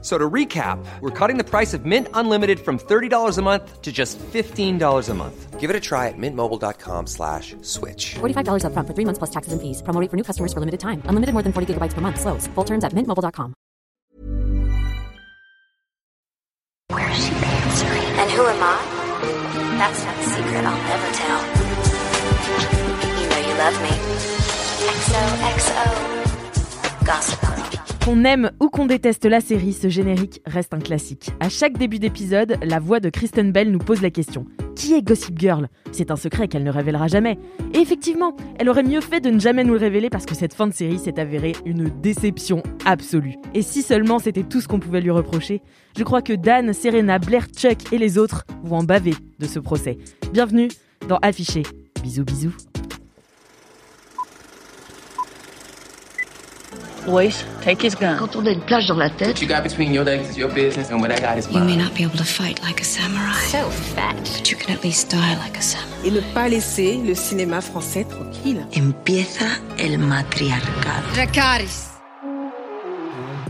So to recap, we're cutting the price of Mint Unlimited from $30 a month to just $15 a month. Give it a try at mintmobile.com slash switch. $45 upfront for three months plus taxes and fees. Promo rate for new customers for limited time. Unlimited more than 40 gigabytes per month. Slows. Full terms at mintmobile.com. Where is she answering? And who am I? That's not a secret I'll never tell. You know you love me. XOXO. Gossip Girl. Qu'on aime ou qu'on déteste la série, ce générique reste un classique. À chaque début d'épisode, la voix de Kristen Bell nous pose la question Qui est Gossip Girl? C'est un secret qu'elle ne révélera jamais. Et effectivement, elle aurait mieux fait de ne jamais nous le révéler parce que cette fin de série s'est avérée une déception absolue. Et si seulement c'était tout ce qu'on pouvait lui reprocher, je crois que Dan, Serena, Blair, Chuck et les autres vont en baver de ce procès. Bienvenue dans Affiché. Bisous bisous. Boys, take his gun. Quand on a une plage dans la tête, What you got between your legs is your business, and what I got is You may mine. not be able to fight like a samurai, So fat. but you can at least die like a samurai. et ne pas laisser le cinéma français tranquille. empieza el matriarcado.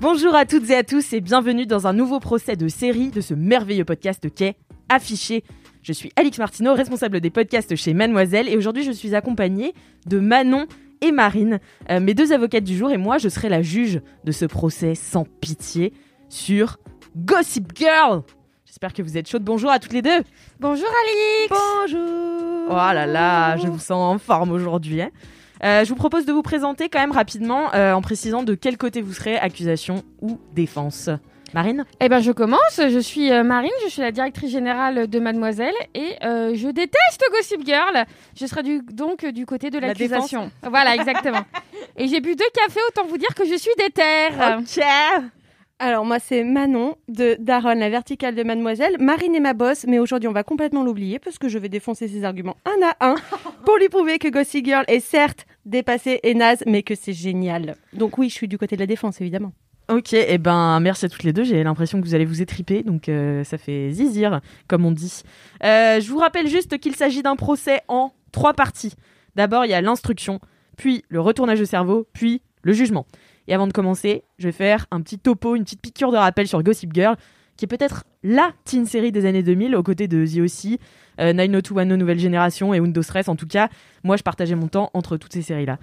Bonjour à toutes et à tous et bienvenue dans un nouveau procès de série de ce merveilleux podcast qu'est Affiché. Je suis Alix Martineau, responsable des podcasts chez Mademoiselle et aujourd'hui je suis accompagnée de Manon et Marine, euh, mes deux avocates du jour et moi je serai la juge de ce procès sans pitié sur Gossip Girl. J'espère que vous êtes chaudes. Bonjour à toutes les deux. Bonjour Alix Bonjour. Oh là là, je vous sens en forme aujourd'hui. hein. Euh, je vous propose de vous présenter quand même rapidement euh, en précisant de quel côté vous serez, accusation ou défense. Marine? Eh ben je commence, je suis euh, Marine, je suis la directrice générale de Mademoiselle et euh, je déteste Gossip Girl. Je serai du, donc du côté de La l'accusation. Voilà, exactement. et j'ai bu deux cafés, autant vous dire que je suis déter. Ok. Alors moi c'est Manon de Daron, la verticale de Mademoiselle. Marine est ma boss, mais aujourd'hui on va complètement l'oublier parce que je vais défoncer ses arguments un à un pour lui prouver que Gossip Girl est certes dépassée et naze, mais que c'est génial. Donc oui, je suis du côté de la défense évidemment. Ok, et ben merci à toutes les deux. J'ai l'impression que vous allez vous étriper, donc euh, ça fait zizir, comme on dit. Euh, je vous rappelle juste qu'il s'agit d'un procès en trois parties. D'abord, il y a l'instruction, puis le retournage de cerveau, puis le jugement. Et avant de commencer, je vais faire un petit topo, une petite piqûre de rappel sur Gossip Girl, qui est peut-être la teen série des années 2000, aux côtés de The O.C., euh, 90210 Nouvelle Génération et Windows Stress. En tout cas, moi, je partageais mon temps entre toutes ces séries-là.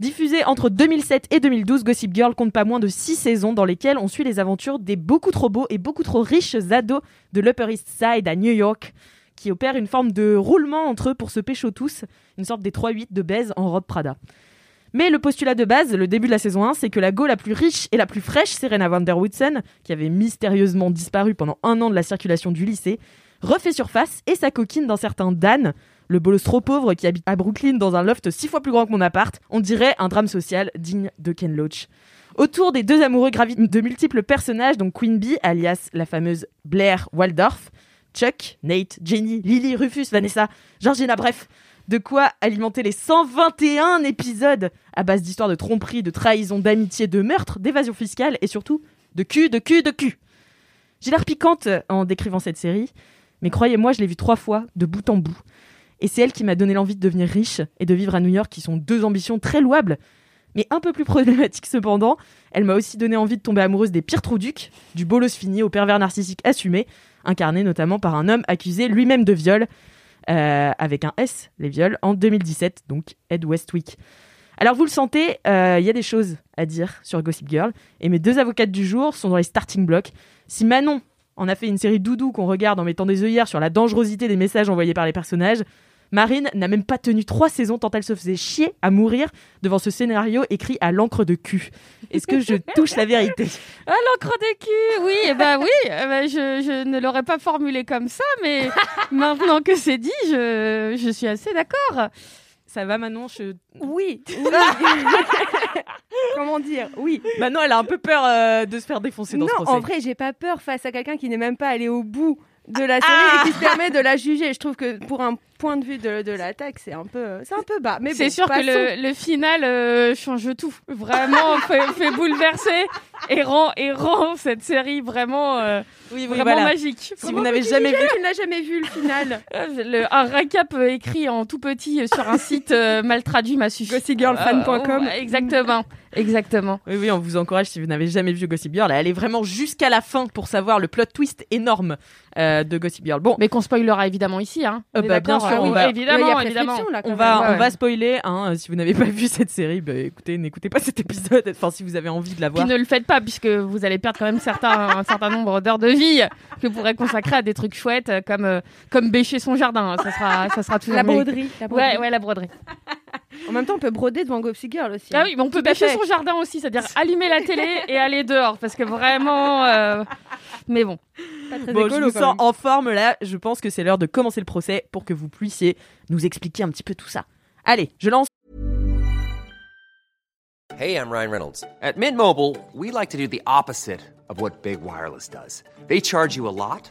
Diffusée entre 2007 et 2012, Gossip Girl compte pas moins de 6 saisons dans lesquelles on suit les aventures des beaucoup trop beaux et beaucoup trop riches ados de l'Upper East Side à New York, qui opèrent une forme de roulement entre eux pour se pécho tous, une sorte des 3-8 de baise en robe Prada. Mais le postulat de base, le début de la saison 1, c'est que la go la plus riche et la plus fraîche, Serena Van Der Woodsen, qui avait mystérieusement disparu pendant un an de la circulation du lycée, refait surface et sa coquine d'un certain Dan, le bolos trop pauvre qui habite à Brooklyn dans un loft six fois plus grand que mon appart, on dirait un drame social digne de Ken Loach. Autour des deux amoureux gravitent de multiples personnages, donc Queen Bee, alias la fameuse Blair Waldorf, Chuck, Nate, Jenny, Lily, Rufus, Vanessa, Georgina, bref, de quoi alimenter les 121 épisodes à base d'histoires de tromperie, de trahison, d'amitié, de meurtre, d'évasion fiscale et surtout de cul, de cul, de cul. J'ai l'air piquante en décrivant cette série, mais croyez-moi, je l'ai vue trois fois, de bout en bout. Et c'est elle qui m'a donné l'envie de devenir riche et de vivre à New York, qui sont deux ambitions très louables, mais un peu plus problématiques cependant. Elle m'a aussi donné envie de tomber amoureuse des pires trouducs, du bolos fini au pervers narcissique assumé, incarné notamment par un homme accusé lui-même de viol, euh, avec un S, les viols, en 2017, donc Ed Westwick. Alors vous le sentez, euh, il y a des choses à dire sur Gossip Girl, et mes deux avocates du jour sont dans les starting blocks. Si Manon en a fait une série doudou qu'on regarde en mettant des œillères sur la dangerosité des messages envoyés par les personnages, Marine n'a même pas tenu trois saisons tant elle se faisait chier à mourir devant ce scénario écrit à l'encre de cul. Est-ce que je touche la vérité? Ah, l'encre de cul, oui, eh ben oui, eh ben, je, je ne l'aurais pas formulé comme ça, mais maintenant que c'est dit, je, je suis assez d'accord. Ça va Manon? Je... Oui, oui. Comment dire? Oui. Manon, elle a un peu peur euh, de se faire défoncer dans non, ce procès. en vrai, j'ai pas peur face à quelqu'un qui n'est même pas allé au bout de la série Ah. et qui se permet de la juger. Je trouve que pour un point de vue de, de l'attaque, c'est un peu, c'est un peu bas. Mais C'est bon, sûr que le, le final euh, change tout. Vraiment, fait, fait bouleverser et rend, et rend cette série vraiment, euh, Oui, oui, vraiment voilà. magique. Si vous n'avez jamais vu, Tu n'as jamais vu le final. Euh, le- un récap euh, écrit en tout petit sur un site euh, mal traduit m'a suffi. Gossipgirlfan.com. Euh, exactement, exactement. Oui, oui, on vous encourage si vous n'avez jamais vu Gossip Girl à aller vraiment jusqu'à la fin pour savoir le plot twist énorme euh, de Gossip Girl. Bon, Mais qu'on spoilera évidemment ici, hein. Euh, bah, bien sûr, on va- évidemment, Il y a évidemment. prescription, là, quand on va, Ouais, on va spoiler. Hein, si vous n'avez pas vu cette série, bah, écoutez, n'écoutez pas cet épisode. Enfin, si vous avez envie de la Puis voir. ne le faites pas puisque vous allez perdre quand même certains, un certain nombre d'heures de vie que vous pourrez consacrer à des trucs chouettes euh, comme euh, comme bêcher son jardin. Ça sera ça sera toujours La broderie. la broderie. Ouais ouais la broderie. En même temps, on peut broder devant Gossip Girl aussi. Ah oui, mais on peut à bêcher fait. son jardin aussi, c'est-à-dire allumer la télé et aller dehors parce que vraiment. euh, Mais bon. Pas très Bon, je écolo, quand sens même. en forme là. Je pense que c'est l'heure de commencer le procès pour que vous puissiez nous expliquer un petit peu tout ça. Allez, je lance. Hey, I'm Ryan Reynolds. At Mint Mobile, we like to do the opposite of what Big Wireless does. They charge you a lot,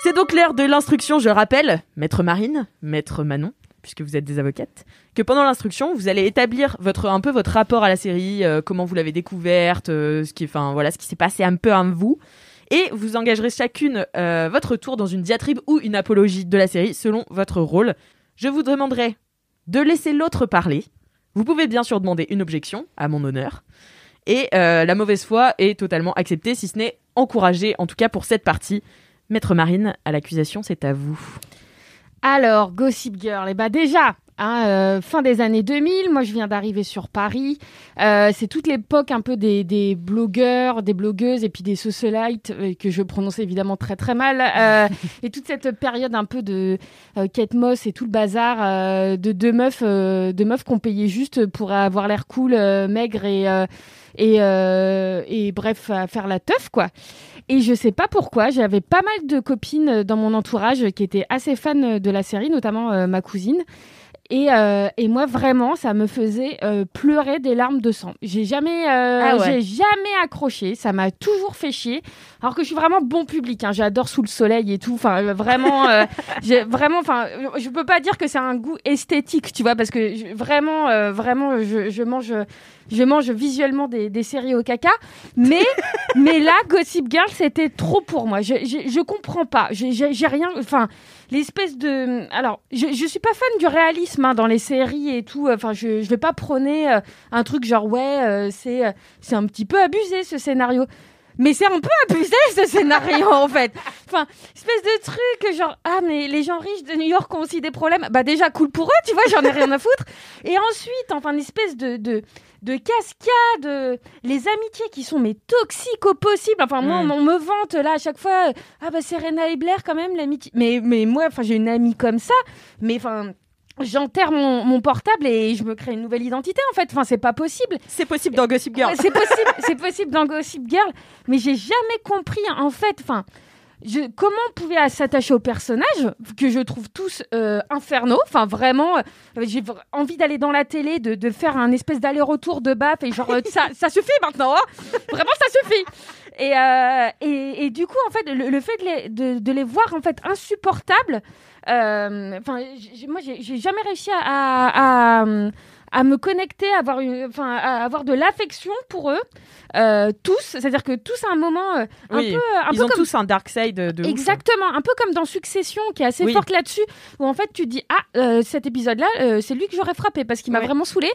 C'est donc l'heure de l'instruction, je rappelle, maître Marine, maître Manon, puisque vous êtes des avocates, que pendant l'instruction, vous allez établir votre, un peu votre rapport à la série, euh, comment vous l'avez découverte, euh, ce qui, enfin, voilà, ce qui s'est passé un peu à vous. Et vous engagerez chacune euh, votre tour dans une diatribe ou une apologie de la série selon votre rôle. Je vous demanderai de laisser l'autre parler. Vous pouvez bien sûr demander une objection à mon honneur. Et la mauvaise foi est totalement acceptée, si ce n'est encouragée, en tout cas pour cette partie. Maître Marine, à l'accusation, c'est à vous. Alors, Gossip Girl, et bah déjà, hein, euh, fin des années 2000, moi je viens d'arriver sur Paris. Euh, c'est toute l'époque un peu des, des blogueurs, des blogueuses et puis des socialites, euh, que je prononce évidemment très très mal. euh, et toute cette période un peu de euh, Kate Moss et tout le bazar euh, de deux meufs, euh, de meufs qu'on payait juste pour avoir l'air cool, euh, maigre et, euh, et, euh, et bref, à faire la teuf quoi. Et je sais pas pourquoi, j'avais pas mal de copines dans mon entourage qui étaient assez fans de la série, notamment euh, ma cousine. Et, euh, et moi, vraiment, ça me faisait euh, pleurer des larmes de sang. J'ai jamais, euh, Ah ouais. j'ai jamais accroché. Ça m'a toujours fait chier. Alors que je suis vraiment bon public. Hein. J'adore sous le soleil et tout. Enfin, euh, vraiment, euh, vraiment. Enfin, je peux pas dire que c'est un goût esthétique, tu vois, parce que je- vraiment, euh, vraiment, je, je mange, je mange visuellement des, des séries au caca. Mais, mais là, Gossip Girl, c'était trop pour moi. Je, je, je comprends pas. J'ai rien. Enfin, l'espèce de. Alors, je, je suis pas fan du réalisme hein, dans les séries et tout. Enfin, je, je vais pas prôner euh, un truc genre ouais, euh, c'est euh, c'est un petit peu abusé ce scénario. Mais c'est un peu abusé ce scénario en fait. Enfin, espèce de truc genre ah mais les gens riches de New York ont aussi des problèmes. Bah déjà cool pour eux, tu vois, j'en ai rien à foutre. Et ensuite, enfin une espèce de de, de cascade, euh, les amitiés qui sont mais toxiques au possible. Enfin moi Mm. on, on me vante là à chaque fois euh, ah bah Serena et Blair quand même l'amitié. Mais mais moi enfin j'ai une amie comme ça, mais enfin j'enterre mon, mon portable et je me crée une nouvelle identité en fait. Enfin c'est pas possible. C'est possible dans Gossip Girl. C'est possible, c'est possible dans Gossip Girl, mais j'ai jamais compris en fait. Enfin, je, comment on pouvait s'attacher aux personnages que je trouve tous euh, infernaux? Enfin, vraiment, euh, j'ai envie d'aller dans la télé, de, faire un espèce d'aller-retour de baf et genre euh, ça, suffit maintenant. hein. vraiment, ça suffit. Et, et, et du coup, en fait, le, fait de les, de, les voir en fait insupportables. Enfin, moi, j'ai jamais réussi à, à me connecter, à avoir, une, enfin, à avoir de l'affection pour eux, euh, tous. C'est-à-dire que tous à un moment, euh, un Oui, peu, un Ils peu ont comme tous un dark side de, ouf. Exactement, un peu comme dans Succession, qui est assez Oui. forte là-dessus, où en fait tu dis ah euh, cet épisode-là, c'est lui que j'aurais frappé parce qu'il m'a Ouais. vraiment saoulé.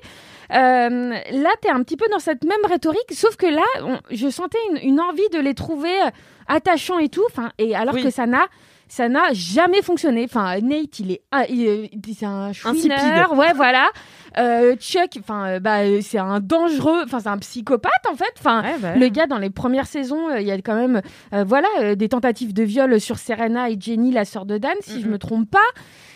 là, t'es un petit peu dans cette même rhétorique, sauf que là, on- je sentais une, une envie de les trouver attachants et tout, enfin et alors Oui. que ça n'a ça n'a jamais fonctionné. Enfin, Nate, il est, ah, il est- c'est un chouineur, ouais, voilà. Euh, Chuck, enfin, euh, bah, euh, c'est un dangereux, enfin, c'est un psychopathe en fait. Enfin, Ouais, bah, le gars dans les premières saisons, euh, il y a quand même, voilà, des tentatives de viol sur Serena et Jenny, la sœur de Dan, si je me trompe pas.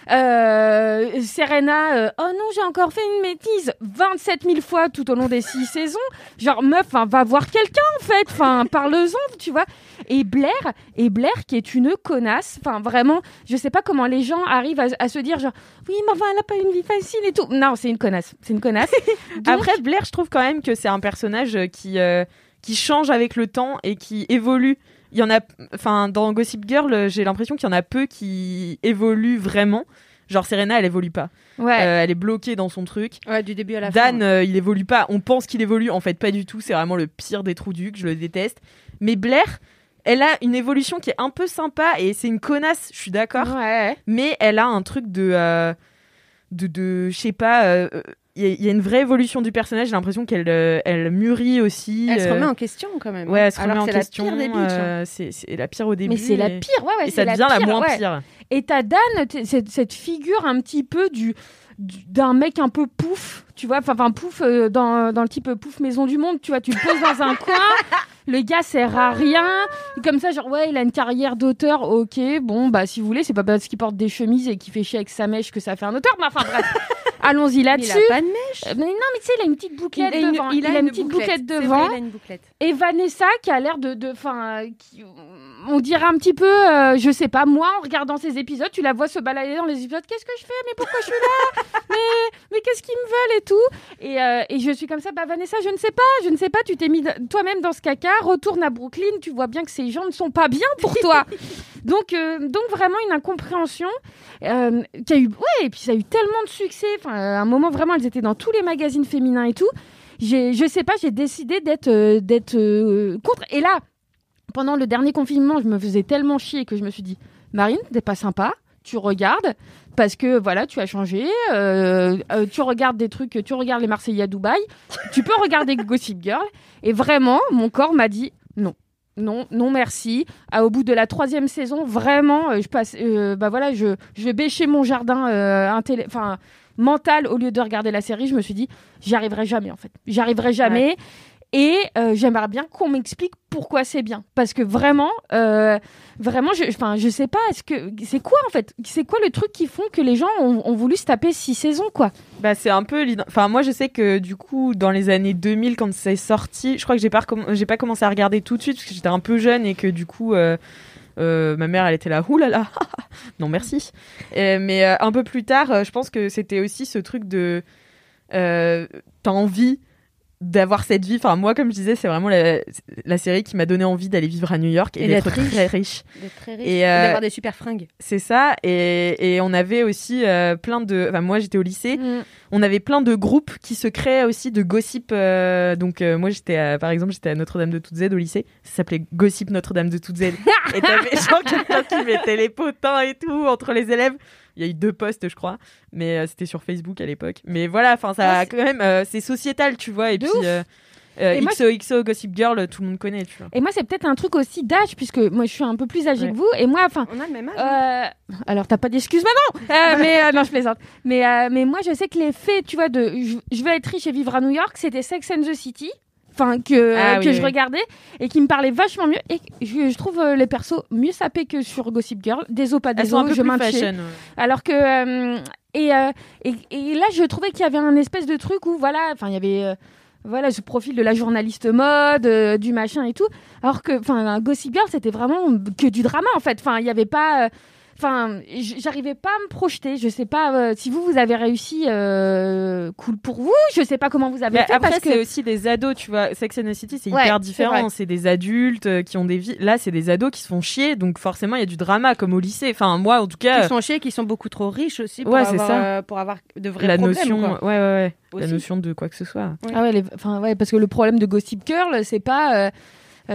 Euh, Serena, euh, oh non, j'ai encore fait une bêtise 27 000 fois tout au long des six saisons. Genre, meuf, enfin, va voir quelqu'un en fait. Enfin, parle-en, tu vois. Et Blair, et Blair qui est une connasse. Enfin, vraiment, je sais pas comment les gens arrivent à, à se dire genre, oui, mais enfin, elle a pas une vie facile et tout. Non, c'est une connasse. C'est une connasse. Donc- Après, Blair, je trouve quand même que c'est un personnage qui, euh, qui change avec le temps et qui évolue. Il y en a, enfin, dans Gossip Girl, j'ai l'impression qu'il y en a peu qui évoluent vraiment. Genre Serena, elle évolue pas. Ouais. Euh, elle est bloquée dans son truc. Ouais, du début à la fin. Dan, euh, il évolue pas. On pense qu'il évolue, en fait, pas du tout. C'est vraiment le pire des trous ducs. Je le déteste. Mais Blair, elle a une évolution qui est un peu sympa et c'est une connasse. Je suis d'accord. Ouais. Mais elle a un truc de, euh, de, de, je sais pas. Il y, a- une vraie évolution du personnage. J'ai l'impression qu'elle, euh, elle mûrit aussi. Elle se euh, remet en question quand même. Ouais, elle se Alors remet en que c'est question. la pire des bitches, hein. euh, c'est, c'est la pire au début. Mais c'est la pire, ouais, ouais. Et ça devient la pire, moins ouais. pire. Et t'as Dan, cette, cette figure un petit peu du du- d'un mec un peu pouf, tu vois, enfin pouf euh, dans, dans le type pouf maison du monde, tu vois, tu le poses dans un coin, le gars sert à rien, comme ça genre ouais il a une carrière d'auteur, ok, bon bah si vous voulez c'est pas parce qu'il porte des chemises et qu'il fait chier avec sa mèche que ça fait un auteur, mais enfin bref, allons-y là-dessus. il a pas de mèche. Euh, Mais non mais tu sais il a une petite bouclette Il a une- devant, il a une, petite bouclette. bouclette C'est vrai, devant. il a une bouclette. Et Vanessa qui a l'air de, de, enfin, euh, on dirait un petit peu, euh, je sais pas, moi en regardant ces épisodes, tu la vois se balader dans les épisodes. Qu'est-ce que je fais Mais pourquoi je suis là? Mais, mais qu'est-ce qu'ils me veulent et tout? Et, euh, et je suis comme ça, bah Vanessa, je ne sais pas, je ne sais pas. Tu t'es mis toi-même dans ce caca. Retourne à Brooklyn. Tu vois bien que ces gens ne sont pas bien pour toi. donc, euh, donc vraiment une incompréhension euh, qui a eu, ouais, et puis ça a eu tellement de succès. Enfin, à un moment vraiment, elles étaient dans tous les magazines féminins et tout je sais pas, j'ai décidé d'être, d'être contre. Et là, pendant le dernier confinement, je me faisais tellement chier que je me suis dit, Marine, t'es pas sympa, tu regardes parce que voilà, tu as changé, euh, euh, tu regardes des trucs, tu regardes les Marseillais à Dubaï, tu peux regarder Gossip Girl. Et vraiment, mon corps m'a dit non. Non, non, merci. Ah, au bout de la troisième saison, vraiment, euh, je passe, bah voilà, je, vais bêcher mon jardin, mental au lieu de regarder la série. Je me suis dit, j'y arriverai jamais en fait. J'y arriverai jamais. Et euh, j'aimerais bien qu'on m'explique pourquoi c'est bien. Parce que vraiment, euh, vraiment, je, enfin, je sais pas, est-ce que c'est quoi en fait? C'est quoi le truc qui font que les gens ont, voulu se taper six saisons quoi? Bah, c'est un peu. Enfin, moi, je sais que du coup, dans les années 2000, quand c'est sorti, je crois que j'ai pas, pas commencé à regarder tout de suite parce que j'étais un peu jeune et que du coup, euh, ma mère, elle était là, là, non merci. Mais un peu plus tard, je pense que c'était aussi ce truc de. T'as envie d'avoir cette vie. Enfin, moi, comme je disais, c'est vraiment la, la série qui m'a donné envie d'aller vivre à New York et, Et d'être riche. très riche. Très riche. Et, Et euh, d'avoir des super fringues. C'est ça. Et, et on avait aussi euh, plein de. Enfin, moi, j'étais au lycée. Mm. On avait plein de groupes qui se créaient aussi de gossip. euh, donc, euh, moi, j'étais, à- par exemple, j'étais à Notre-Dame de Toutes Z au lycée. Ça s'appelait Gossip Notre-Dame de Toutes Z. et t'avais quelqu'un qui mettait les potins et tout entre les élèves. Il y a eu deux posts, je crois, mais euh, c'était sur Facebook à l'époque. Mais voilà, enfin, ça Ouais, quand même, euh, c'est sociétal, tu vois. Et De puis, euh, euh, Et moi, XOXO Gossip Girl, tout le monde connaît, tu vois. Et moi, c'est peut-être un truc aussi d'âge, puisque moi, je suis un peu plus âgée Ouais. que vous. Et moi, enfin. On a le même âge. hein. Euh, alors, t'as pas d'excuses maintenant Euh, Mais euh, non, je plaisante. Mais, euh, mais moi, je sais que les faits, tu vois, de je, je veux être riche et vivre à New York, c'était Sex and the City. Enfin, que, Ah euh, oui, oui. je regardais et qui me parlait vachement mieux. Et je, je trouve euh, les persos mieux sapés que sur Gossip Girl. Des os, pas des os, je ouais. Alors que euh, et, euh, et et là je trouvais qu'il y avait un espèce de truc où voilà, enfin il y avait voilà ce profil de la journaliste mode, du machin et tout. Alors que enfin Gossip Girl c'était vraiment que du drama en fait. Enfin il y avait pas Enfin, j'arrivais pas à me projeter. Je sais pas euh, si vous vous avez réussi. euh, cool pour vous. Je sais pas comment vous avez Mais fait après, que c'est aussi des ados, tu vois. Sex and the City, c'est Ouais, hyper différent. C'est des adultes euh, qui ont des vies. Là, c'est des ados qui se font chier, donc forcément, il y a du drama, comme au lycée. Enfin, moi, en tout cas, Qui sont chiés, qui sont beaucoup trop riches aussi pour, Ouais, avoir, ça. euh, pour avoir de vrais la problèmes. notion, quoi. ouais, ouais, ouais, la notion de quoi que ce soit. Ah ouais, les- enfin ouais, parce que le problème de Gossip Girl, c'est pas,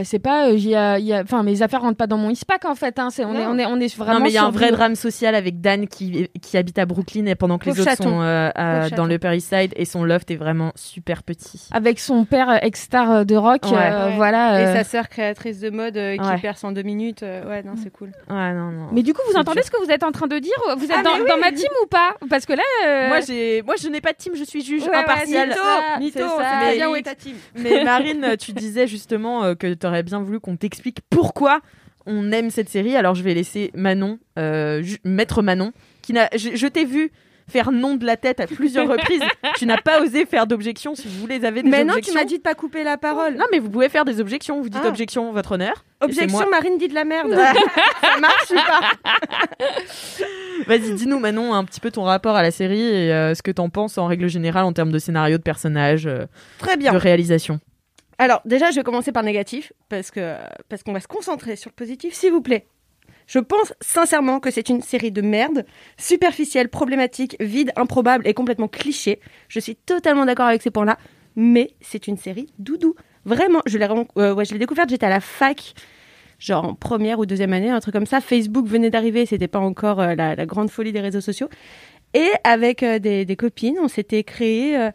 c'est pas, euh, j'y a- y a- enfin, mes affaires rentrent pas dans mon ISPAC en fait. Hein, c'est, on, est, on est, on est vraiment. non, mais il y a un vrai du- drame social avec Dan qui, qui habite à Brooklyn et pendant que les autres chaton. sont euh, à- dans le Upper East Side et son loft est vraiment super petit. Avec son père euh, ex-star euh, de rock, Ouais. euh, Ouais. voilà. Et euh, sa sœur créatrice de mode euh, qui Ouais. perce en deux minutes. euh, ouais, non, c'est cool. Ouais, non, non. Mais du coup, vous entendez ce que vous êtes en train de dire Vous êtes Ah, dans, mais oui. dans ma team ou pas? Parce que là, euh, Moi, j'ai, moi, je n'ai pas de team, je suis juge Ouais, ouais, impartial. Ah, ça. sait très Mais- bien où est ta team. Mais Marine, tu disais justement euh, que tu aurais bien voulu qu'on t'explique pourquoi on aime cette série. Alors, je vais laisser Manon, euh, maître Manon, qui n'a, je, je t'ai vu faire non de la tête à plusieurs reprises. tu n'as pas osé faire d'objection. Si vous les avez des Mais non, tu m'as dit de pas couper la parole. Non, mais vous pouvez faire des objections. Vous dites Ah. objection, votre honneur. Objection. Marine dit de la merde. ça marche ou pas Vas-y, dis-nous Manon un petit peu ton rapport à la série et euh, ce que t'en penses en règle générale en termes de scénario, de personnages, euh, Très bien. de réalisation. Alors, déjà, je vais commencer par négatif, parce que parce qu'on va se concentrer sur le positif, s'il vous plaît. Je pense sincèrement que c'est une série de merde, superficielle, problématique, vide, improbable et complètement cliché. Je suis totalement d'accord avec ces points-là, mais c'est une série doudou. Vraiment, je l'ai euh, découverte, j'étais à la fac, genre en première ou deuxième année, un truc comme ça. Facebook venait d'arriver, c'était pas encore euh, la, la grande folie des réseaux sociaux. Et avec euh, des, des copines, on s'était créé euh,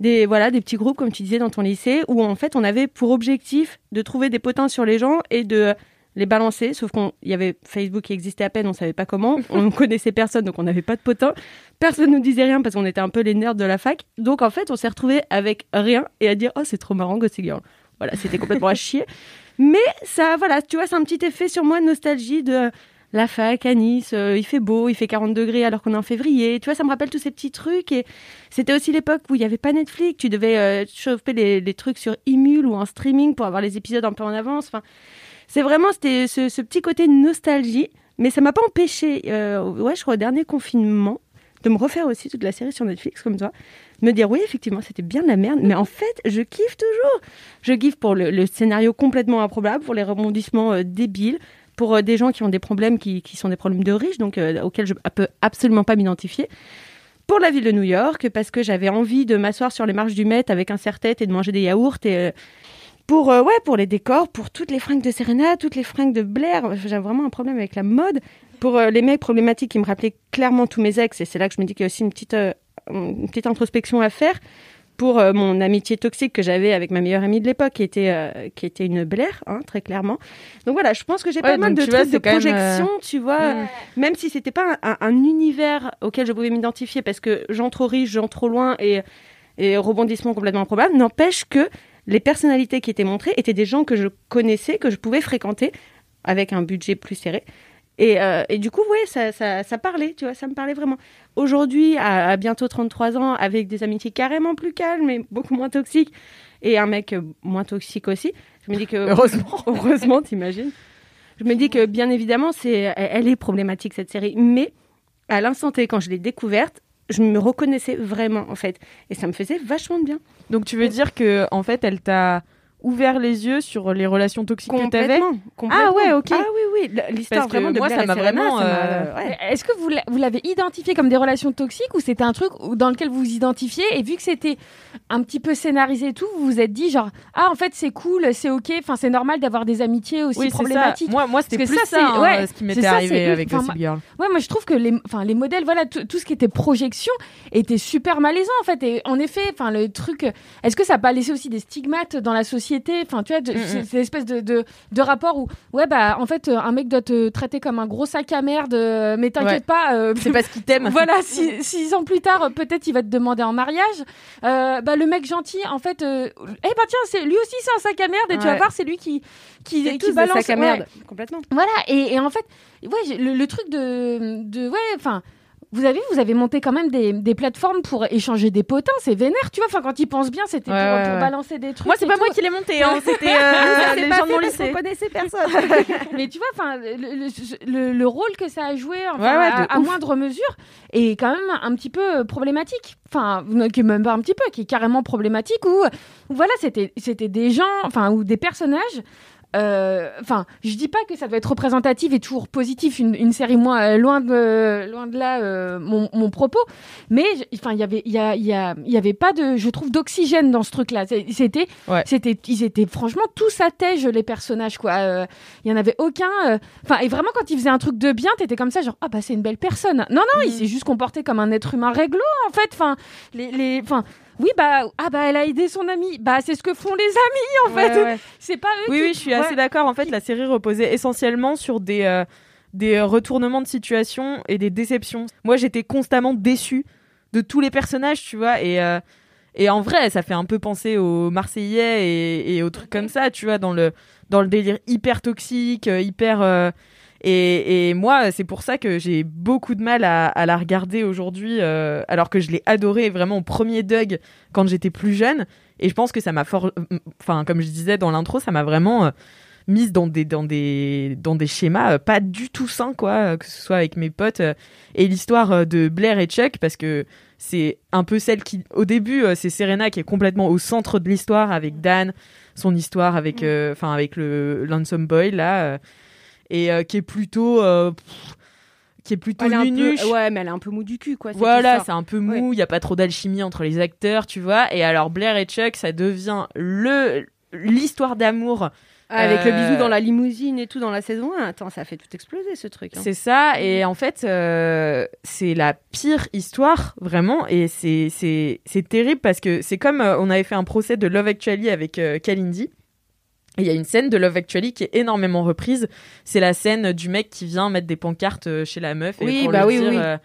des voilà des petits groupes comme tu disais dans ton lycée où en fait on avait pour objectif de trouver des potins sur les gens et de les balancer. Sauf qu'il y avait Facebook qui existait à peine on savait pas comment. On ne connaissait personne donc on n'avait pas de potins. Personne nous disait rien parce qu'on était un peu les nerds de la fac. Donc en fait on s'est retrouvé avec rien et à dire oh c'est trop marrant Gossip Girl. Voilà c'était complètement à chier. Mais ça voilà tu vois c'est un petit effet sur moi de nostalgie de la fac à Nice, euh, il fait beau, il fait 40 degrés alors qu'on est en février. Tu vois, ça me rappelle tous ces petits trucs. Et c'était aussi l'époque où il n'y avait pas Netflix. Tu devais euh, choper les, trucs sur Emule ou en streaming pour avoir les épisodes un peu en avance. Enfin, c'est vraiment ce, petit côté nostalgie. Mais ça m'a pas empêché, euh, ouais, je crois, au dernier confinement, de me refaire aussi toute la série sur Netflix comme toi. Me dire, oui, effectivement, c'était bien de la merde. Mais en fait, je kiffe toujours. Je kiffe pour le, le scénario complètement improbable, pour les rebondissements euh, débiles pour euh, des gens qui ont des problèmes qui, qui sont des problèmes de riches, donc euh, auxquels je ne peux absolument pas m'identifier. Pour la ville de New York, parce que j'avais envie de m'asseoir sur les marches du Met avec un serre-tête et de manger des yaourts. Et, euh, pour, euh, ouais, pour les décors, pour toutes les fringues de Serena, toutes les fringues de Blair. J'avais vraiment un problème avec la mode. Pour les mecs problématiques qui me rappelaient clairement tous mes ex, et c'est là que je me dis qu'il y a aussi une petite, une petite introspection à faire pour euh, mon amitié toxique que j'avais avec ma meilleure amie de l'époque, qui était euh, qui était une Blair, hein, très clairement. Donc voilà, je pense que j'ai Ouais, pas mal de trucs de même, projection, euh, tu vois, Mm. même si c'était pas un, un- un univers auquel je pouvais m'identifier parce que gens trop riches, gens trop loin et et rebondissement complètement improbable, n'empêche que les personnalités qui étaient montrées étaient des gens que je connaissais, que je pouvais fréquenter avec un budget plus serré. Et, euh, et du coup, ouais, ça, ça, ça parlait, tu vois, ça me parlait vraiment. Aujourd'hui, à, à bientôt 33 ans, avec des amitiés carrément plus calmes, mais beaucoup moins toxiques, et un mec euh, moins toxique aussi, je me dis que... Heureusement. Heureusement, t'imagines. Je me dis que, bien évidemment, c'est, elle, elle est problématique, cette série. Mais, à l'instant T, quand je l'ai découverte, je me reconnaissais vraiment, en fait. Et ça me faisait vachement de bien. Donc tu veux dire que en fait, elle t'a ouvert les yeux sur les relations toxiques que t'avais? Ah ouais, ok. Ah oui, oui. L'histoire Parce que vraiment de moi, Blair ça m'a vraiment, ça euh, ouais. Est-ce que vous l'a- vous l'avez identifié comme des relations toxiques ou c'était un truc dans lequel vous vous identifiez et vu que c'était un petit peu scénarisé et tout, vous vous êtes dit genre ah en fait c'est cool, c'est ok, enfin c'est normal d'avoir des amitiés aussi Oui, ça. problématiques. Moi- moi, c'était plus ça, hein, ouais, ce qui m'était c'est ça, arrivé c'est- avec Gossip Girl. Ouais, moi je trouve que les, enfin les modèles, voilà, tout tout ce qui était projection était super malaisant en fait. Et en effet, enfin le truc, est-ce que ça n'a pas laissé aussi des stigmates dans la société Enfin tu vois, Mm, c'est mm. c'est l'espèce de, de de rapport où ouais bah en fait un mec doit te traiter comme un gros sac à merde, euh, mais t'inquiète Ouais. pas, euh, C'est parce qu'il t'aime. voilà, six, six ans plus tard, euh, peut-être il va te demander en mariage. Euh, bah, le mec gentil, en fait, euh, eh ben tiens, c'est lui aussi c'est un sac à merde et tu vas voir, c'est lui qui qui, qui des balance sacs à ouais. merde, complètement. Voilà, et, et en fait, ouais, le, le truc de, de ouais, enfin. Vous avez, vous avez monté quand même des, des plateformes pour échanger des potins, c'est vénère, tu vois. Enfin, quand ils pensent bien, c'était Ouais, pour, ouais, pour ouais. balancer des trucs. Moi, c'est pas tout. moi qui l'ai monté, hein, c'était euh, les gens de mon lycée. connaissait personne. mais tu vois, enfin, le, le- le- le rôle que ça a joué, enfin, Ouais, à, moindre mesure, est quand même un petit peu problématique. Enfin, qui est même pas un petit peu, qui est carrément problématique. Où voilà, c'était, c'était des gens, enfin, ou des personnages euh, enfin, je dis pas que ça doit être représentatif et toujours positif une, une série moi euh, loin de loin de là euh, mon, mon propos, mais enfin il y avait il y a il y a il y avait pas de je trouve d'oxygène dans ce truc là. C'était Ouais. c'était ils étaient franchement tous à tège les personnages quoi. Euh, Il y en avait aucun. euh, Enfin et vraiment quand ils faisaient un truc de bien, t'étais comme ça genre ah bah c'est une belle personne. Non non, il s'est juste comporté comme un être humain réglo en fait. Enfin les les enfin oui bah ah bah elle a aidé son ami. Bah c'est ce que font les amis en Ouais, fait. ouais. C'est pas eux Oui, qui- oui, je suis assez d'accord. En fait, la série reposait essentiellement sur des, euh, des euh, retournements de situation et des déceptions. Moi, j'étais constamment déçue de tous les personnages, tu vois. Et, euh, et en vrai, ça fait un peu penser aux Marseillais et, et aux trucs comme ça, tu vois, dans le, dans le délire hyper toxique, hyper. euh, et, et moi, c'est pour ça que j'ai beaucoup de mal à, à la regarder aujourd'hui, euh, alors que je l'ai adorée vraiment au premier Doug quand j'étais plus jeune. Et je pense que ça m'a fort. Enfin, comme je disais dans l'intro, ça m'a vraiment euh, mise dans des, dans des, dans des schémas euh, pas du tout sains, quoi, que ce soit avec mes potes. et l'histoire de Blair et Chuck, parce que c'est un peu celle qui. Au début, c'est Serena qui est complètement au centre de l'histoire avec Dan, son histoire avec, euh, enfin, avec le Lonesome Boy, là. Euh, et euh, qui est plutôt. euh, pff, qui est plutôt Elle est un peu- nunuche. Ouais, mais elle est un peu mou du cul, quoi. Voilà, c'est un peu mou, il y a pas trop d'alchimie entre les acteurs, tu vois. Et alors Blair et Chuck, ça devient le l'histoire d'amour. Avec le Euh, bisou dans la limousine et tout dans la saison 1. Attends, ça a fait tout exploser ce truc. hein. C'est ça, et en fait, euh, c'est la pire histoire, vraiment, et c'est- terrible parce que c'est comme euh, on avait fait un procès de Love Actually avec euh, Kalindi. Il y a une scène de Love Actually qui est énormément reprise. C'est la scène du mec qui vient mettre des pancartes euh, chez la meuf. et Oui, pour bah lui oui, dire, oui. euh,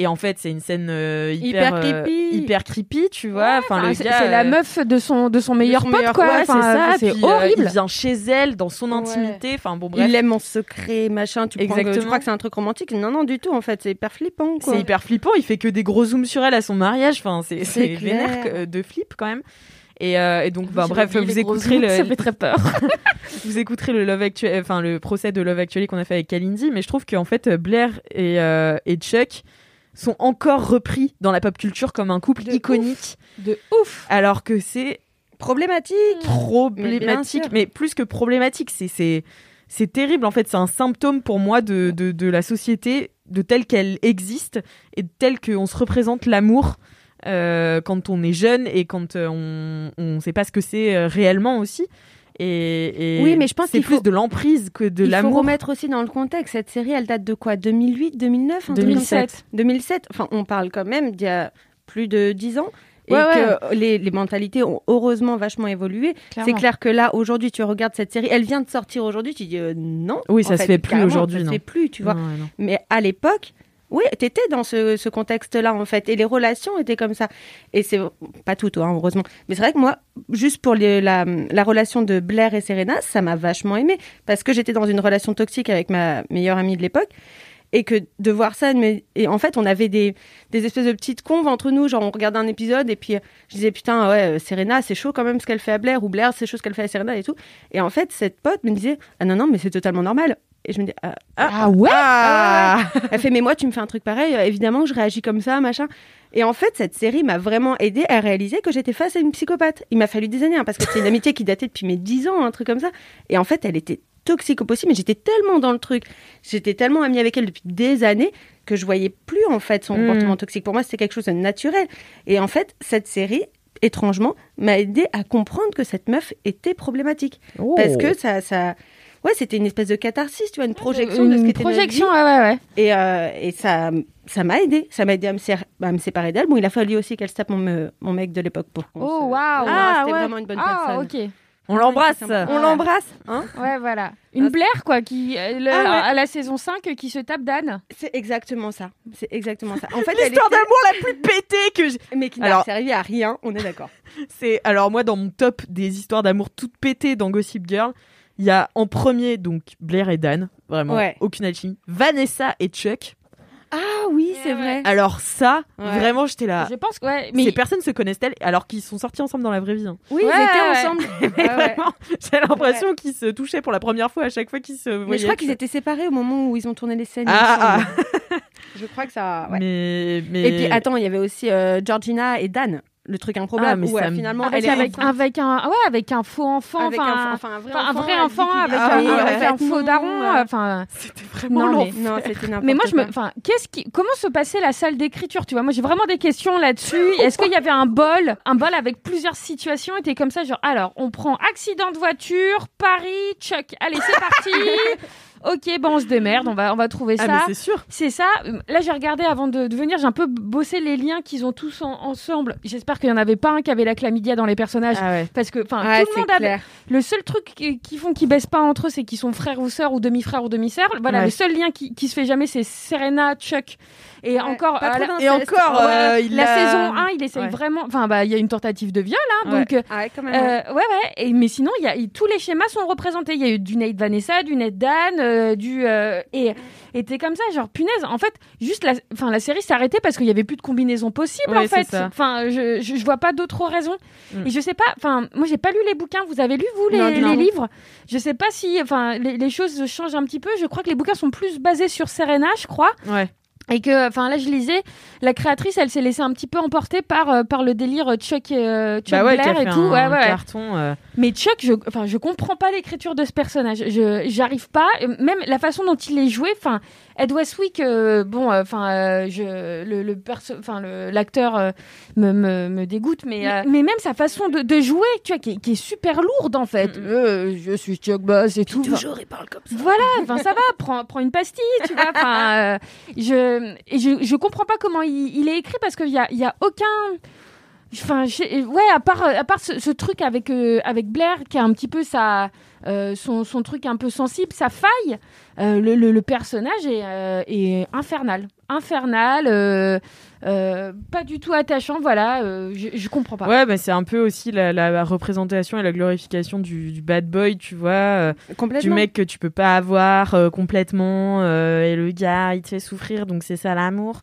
et en fait, c'est une scène euh, hyper, Hyper euh, creepy. hyper creepy, tu vois. Enfin, c'est la meuf de son de son meilleur son pote meilleur- quoi. ouais, Enfin, c'est ça, c'est puis, horrible. il vient chez elle, dans son intimité. Enfin, bon, bref. Il aime en secret, machin. Tu, prends que- tu Exactement. crois que c'est un truc romantique? Non, non, du tout, en fait. C'est hyper flippant, quoi. C'est hyper flippant. Il fait que des gros zooms sur elle à son mariage. Enfin, c'est vénère de flip quand même. Et, euh, et donc, bah, J'ai bref, vous écouterez le, ça fait très peur. vous écouterez le Love Actually, enfin le procès de Love Actually qu'on a fait avec Kalindi. Mais je trouve qu'en fait, Blair et, euh, et Chuck sont encore repris dans la pop culture comme un couple De iconique, de ouf. alors que c'est Problématique. problématique, sûr. mais, plus que problématique, c'est c'est c'est terrible en fait. C'est un symptôme pour moi de, de, de la société, de telle qu'elle existe et de telle qu'on se représente l'amour euh, quand on est jeune et quand euh, on on sait pas ce que c'est euh, réellement aussi. Et, et Oui, mais je pense c'est qu'il plus faut- de l'emprise que de Il faut l'amour. remettre aussi dans le contexte. Cette série, elle date de quoi? 2008, 2009 un truc comme 2007. ça 2007. Enfin, on parle quand même d'il y a plus de 10 ans. Et Ouais, que les, les mentalités ont heureusement vachement évolué. Clairement. C'est clair que là, aujourd'hui, tu regardes cette série, elle vient de sortir aujourd'hui, tu dis euh, non. Oui, En ça se fait plus aujourd'hui, Ça se fait plus, tu vois. Non, ouais, non. Mais à l'époque, oui, t'étais dans ce, contexte-là, en fait. Et les relations étaient comme ça. Et c'est pas tout, hein, heureusement. Mais c'est vrai que moi, juste pour la, la relation de Blair et Serena, ça m'a vachement aimé. Parce que j'étais dans une relation toxique avec ma meilleure amie de l'époque. Et que de voir ça, et en fait, on avait des, des espèces de petites conves entre nous, genre on regardait un épisode et puis je disais putain, ouais, euh, Serena, c'est chaud quand même ce qu'elle fait à Blair, ou Blair, c'est chaud ce qu'elle fait à Serena et tout. Et en fait, cette pote me disait, ah non, non, mais c'est totalement normal. Et je me dis, ah, Ah ouais? ah Elle fait, mais moi, tu me fais un truc pareil, euh, évidemment, je réagis comme ça, machin. Et en fait, cette série m'a vraiment aidé à réaliser que j'étais face à une psychopathe. Il m'a fallu des années, hein, parce que c'est une amitié qui datait depuis mes 10 ans, un truc comme ça. Et en fait, elle était toxique au possible, mais j'étais tellement dans le truc. J'étais tellement amie avec elle depuis des années que je voyais plus, en fait, son Mm. comportement toxique. Pour moi, c'était quelque chose de naturel. Et en fait, cette série, étrangement, m'a aidé à comprendre que cette meuf était problématique. Oh. Parce que ça, ça, ouais, c'était une espèce de catharsis, tu vois, une projection de ce qu'était notre projection, vie. ouais, ouais, ouais. Et, euh, et ça, ça m'a aidé. Ça m'a aidé à me, ser- à me séparer d'elle. Bon, il a fallu aussi qu'elle se tape mon, me- mon mec de l'époque pour. qu'on Oh se- waouh. Ah, c'était ouais. vraiment une bonne Ah, personne. ok. On l'embrasse. On l'embrasse, hein Ouais, voilà. Une Blair, quoi, qui, euh, le- Ah, ouais. à la saison 5, euh, qui se tape d'Anne. C'est exactement ça. C'est exactement ça. En fait, elle L'histoire était- d'amour la plus pétée que j'ai. mais qui n'a Alors- servi à rien. On est d'accord. C'est alors moi dans mon top des histoires d'amour toutes pétées dans Gossip Girl, il y a en premier donc Blair et Dan, vraiment Ouais. aucune alchimie. Vanessa et Chuck. Ah oui, c'est vrai. Alors ça, Ouais. vraiment j'étais là. Je pense que, ouais. Mais Ces personnes se connaissent-elles alors qu'ils sont sortis ensemble dans la vraie vie. hein. Oui, Ouais, ils étaient ouais. ensemble. Mais Ouais, ouais. vraiment, j'ai l'impression qu'ils se touchaient pour la première fois à chaque fois qu'ils se voyaient. Mais je crois qu'ils étaient séparés au moment où ils ont tourné les scènes. Ah, semble. Je crois que ça. ouais. Mais, mais... Et puis attends, il y avait aussi euh, Georgina et Dan. Le truc improbable Ah, mais où ça euh, me- finalement avec, elle est avec, avec un ouais avec un faux enfant Avec un- enfin, un vrai un enfant, vrai avec, est un- avec ouais. un faux daron ouais. enfin C'était vraiment non, long. mais, non c'était n'importe mais moi je me enfin qu'est-ce qui comment se passait la salle d'écriture tu vois? Moi j'ai vraiment des questions là-dessus est-ce qu'il y avait un bol un bol avec plusieurs situations t'es comme ça genre alors on prend accident de voiture Paris Chuck allez c'est parti Ok, bon, on se démerde, on va, on va trouver Ah, ça. c'est sûr. C'est ça. Là, j'ai regardé avant de, de venir, j'ai un peu bossé les liens qu'ils ont tous en- ensemble. J'espère qu'il n'y en avait pas un qui avait la chlamydia dans les personnages. Ah ouais. Parce que, enfin, Ouais, tout le monde a. Le seul truc qui, qui font qu'ils baissent pas entre eux, c'est qu'ils sont frères ou sœurs ou demi-frères ou demi-sœurs. Voilà, Ouais. le seul lien qui, qui se fait jamais, c'est Serena, Chuck. Et Ouais, encore. euh, la-. Et encore, Ouais, euh, il la a- saison 1, il essaye Ouais. vraiment. Enfin, bah, il y a une tentative de viol, hein, donc. euh, Ah ouais, quand même. euh, ouais, ouais. Et, mais sinon, il y a, tous les schémas sont représentés. Il y a eu du Nate Vanessa, du Nate Dan, euh, du. euh, et et t'es comme ça, genre, punaise. En fait, juste la, enfin, la série s'est arrêtée parce qu'il y avait plus de combinaison possible, Ouais, en fait. Enfin, je, je, je vois pas d'autres raisons. Mm. Et je sais pas, enfin, moi, j'ai pas lu les bouquins. Vous avez lu, vous, les, Non, les non. livres? Je sais pas si, enfin, les, les choses changent un petit peu. Je crois que les bouquins sont plus basés sur Serena, je crois. Ouais. Et que, enfin là, je lisais, la créatrice, elle s'est laissée un petit peu emporter par, euh, par le délire Chuck, euh, Chuck Bah ouais, Blair et tout. un Ouais, carton. euh, Mais Chuck, je, enfin, je comprends pas l'écriture de ce personnage. Je, j'arrive pas. Euh, Même la façon dont il est joué. Enfin, Ed Westwick, euh, bon, euh, enfin, euh, je, le, le perso, enfin, le- l'acteur euh, me, me, me dégoûte, mais, mais même sa façon de, de jouer, tu vois, qui, est- qui est super lourde en fait. Je suis Chuck Boss et tout. Toujours, il parle comme ça. Voilà, enfin ça va, prends, prends une pastille, tu vois. Enfin, je, et je, je comprends pas comment il, il est écrit parce qu'il y a, il y a aucun. Enfin, ouais, à part, à part ce, ce truc avec, euh, avec Blair qui a un petit peu sa, euh, son, son truc un peu sensible, sa faille, euh, le, le- le personnage est, euh, est infernal. Infernal, euh, euh, pas du tout attachant, voilà, euh, je, je comprends pas. Ouais, bah, c'est un peu aussi la, la représentation et la glorification du, du bad boy, tu vois, euh, Complètement. du mec que tu peux pas avoir euh, complètement, euh, et le gars, il te fait souffrir, donc c'est ça l'amour.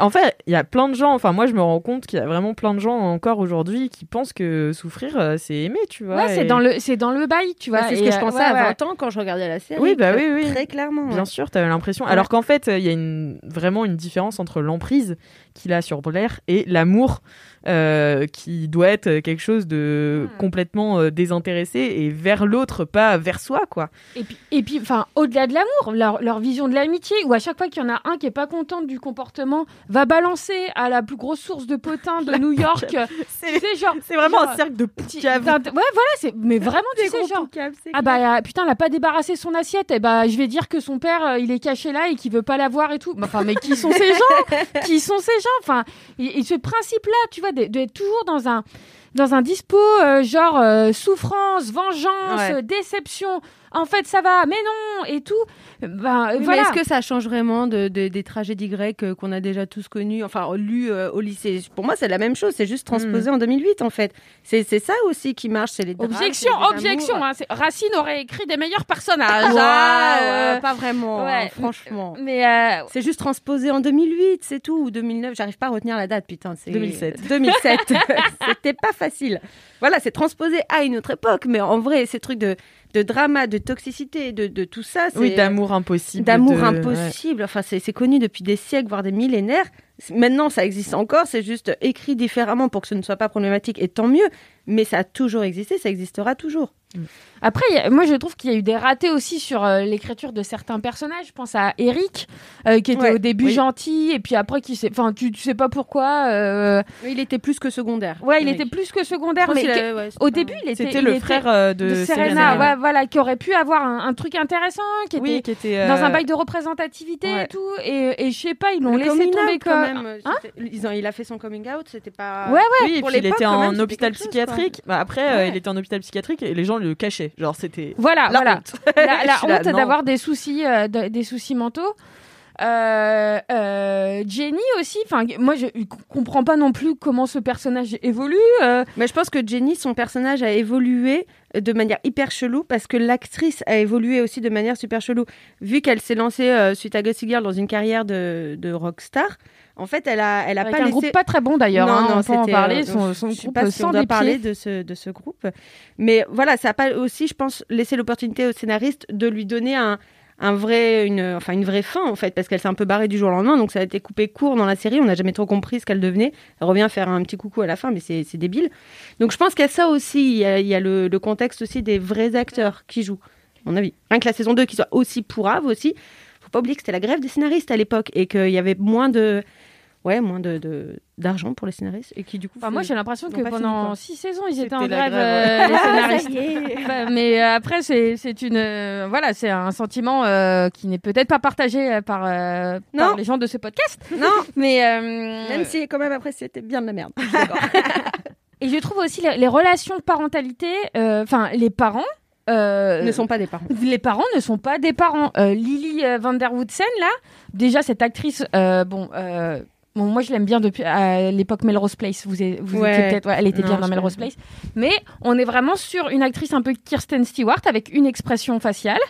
En fait, il y a plein de gens, enfin moi je me rends compte qu'il y a vraiment plein de gens encore aujourd'hui qui pensent que souffrir euh, c'est aimer, tu vois. Ouais, c'est dans le, c'est dans le bail, tu vois. Bah, c'est ce que je euh, pensais ouais, à ouais. 20 ans quand je regardais la série. Oui, bah très- oui, oui. Très clairement. Bien sûr, t'avais l'impression. Alors qu'en fait, il y a une, vraiment une différence entre l'emprise qu'il a sur Blair et l'amour euh, qui doit être quelque chose de Hmm. complètement euh, désintéressé et vers l'autre, pas vers soi, quoi. Et puis, et puis, enfin, au-delà de l'amour, leur, leur vision de l'amitié, où à chaque fois qu'il y en a un qui est pas content du comportement, va balancer à la plus grosse source de potins de New York. C'est genre, C'est vraiment genre, un cercle de poucaves. d'un- Ouais, voilà, c'est, mais vraiment, tu sais, genre. Ah bah putain, elle a pas débarrassé son assiette. Et bah je vais dire que son père, euh, il est caché là et qu'il veut pas la voir et tout. Enfin, mais qui sont ces gens? Qui sont ces gens Enfin, et, et ce principe-là, tu vois, de- d'être toujours dans un dans un dispo euh, genre euh, souffrance, vengeance, Ouais. déception. En fait, ça va, mais non et tout. Ben Oui, voilà. est-ce que ça change vraiment de, de- des tragédies grecques euh, qu'on a déjà tous connues, enfin lues euh, au lycée? Pour moi, c'est la même chose, c'est juste transposé en 2008 en fait. C'est ça aussi qui marche, c'est les drames, Objection, les objection. Hein, Racine aurait écrit des meilleurs personnages. Ouais, euh, pas vraiment, ouais. hein, franchement. Mais C'est juste transposé en 2008, c'est tout, ou 2009, j'arrive pas à retenir la date, putain. c'est 2007. 2007, c'était pas facile. Voilà, c'est transposé à une autre époque, mais en vrai, ces trucs de, de drama, de toxicité, de, de tout ça. Oui, d'amour impossible. D'amour de- impossible, enfin c'est c'est connu depuis des siècles, voire des millénaires. Maintenant, ça existe encore, c'est juste écrit différemment pour que ce ne soit pas problématique, et tant mieux. Mais ça a toujours existé, ça existera toujours. Après, il y a- moi, je trouve qu'il y a eu des ratés aussi sur euh, l'écriture de certains personnages. Je pense à Eric, euh, qui était Ouais, au début oui. gentil, et puis après, qui enfin, tu, tu sais pas pourquoi. euh, Il était plus que secondaire. Ouais, il était plus que secondaire, mais que- ouais, au pas- début, il était. C'était il le était frère euh, de, de Serena. Serena, ouais, voilà, qui aurait pu avoir un, un truc intéressant, qui était Oui, qui était euh, dans un bail de représentativité et tout, et, et je sais pas, ils l'ont Le laissé coming tomber quand même. Hein ils ont- il a fait son coming out, c'était pas. Ouais, ouais. Oui, et Pour puis il était en hôpital psychiatrique. Bah, après, il était en hôpital psychiatrique et les gens le cachaient. Genre, c'était. Voilà, La voilà. honte. La, honte d'avoir des soucis, euh, de- des soucis mentaux. Euh, euh, Jenny aussi, enfin moi je je comprends pas non plus comment ce personnage évolue. euh. Mais je pense que Jenny, son personnage a évolué de manière hyper chelou parce que l'actrice a évolué aussi de manière super chelou. Vu qu'elle s'est lancée euh, suite à Gossip Girl dans une carrière de, de rockstar, en fait, elle a, elle a avec pas un laissé... groupe pas très bon d'ailleurs. Non, hein, non, on peut en parler. euh, Son, son je sais groupe pas si on sans doit des parler de ce, de ce groupe. Mais voilà, ça a pas aussi, je pense, laissé l'opportunité au scénariste de lui donner un, un vrai, une, enfin une vraie fin en fait, parce qu'elle s'est un peu barrée du jour au lendemain, donc ça a été coupé court dans la série. On n'a jamais trop compris ce qu'elle devenait. Elle revient faire un petit coucou à la fin, mais c'est c'est débile. Donc je pense qu'il y a ça aussi. Il y a, il y a le, le contexte aussi des vrais acteurs qui jouent. À mon avis, rien que la saison 2 qui soit aussi pourrave aussi. Faut pas oublier que c'était la grève des scénaristes à l'époque et qu'il y avait moins de ouais, moins de d'argent pour les scénaristes et qui du coup. Enfin, moi, j'ai l'impression que fini, pendant six saisons, ils étaient en grève, grève, euh, les Ah, scénaristes. mais euh, après, c'est c'est une euh, voilà, c'est un sentiment euh, qui n'est peut-être pas partagé par, euh, par Non. les gens de ce podcast. Non, Mais euh, même si quand même après c'était bien de la merde. et je trouve aussi les, les relations de parentalité, euh, enfin les parents. Euh, ne sont pas des parents. les parents ne sont pas des parents. Euh, Lily euh, van der Woodsen, là, déjà cette actrice, euh, bon, bon, moi je l'aime bien depuis à l'époque Melrose Place. Vous, êtes- vous Ouais. étiez peut-être, ouais, elle était Non, bien dans Melrose. Place. Mais on est vraiment sur une actrice un peu Kirsten Stewart avec une expression faciale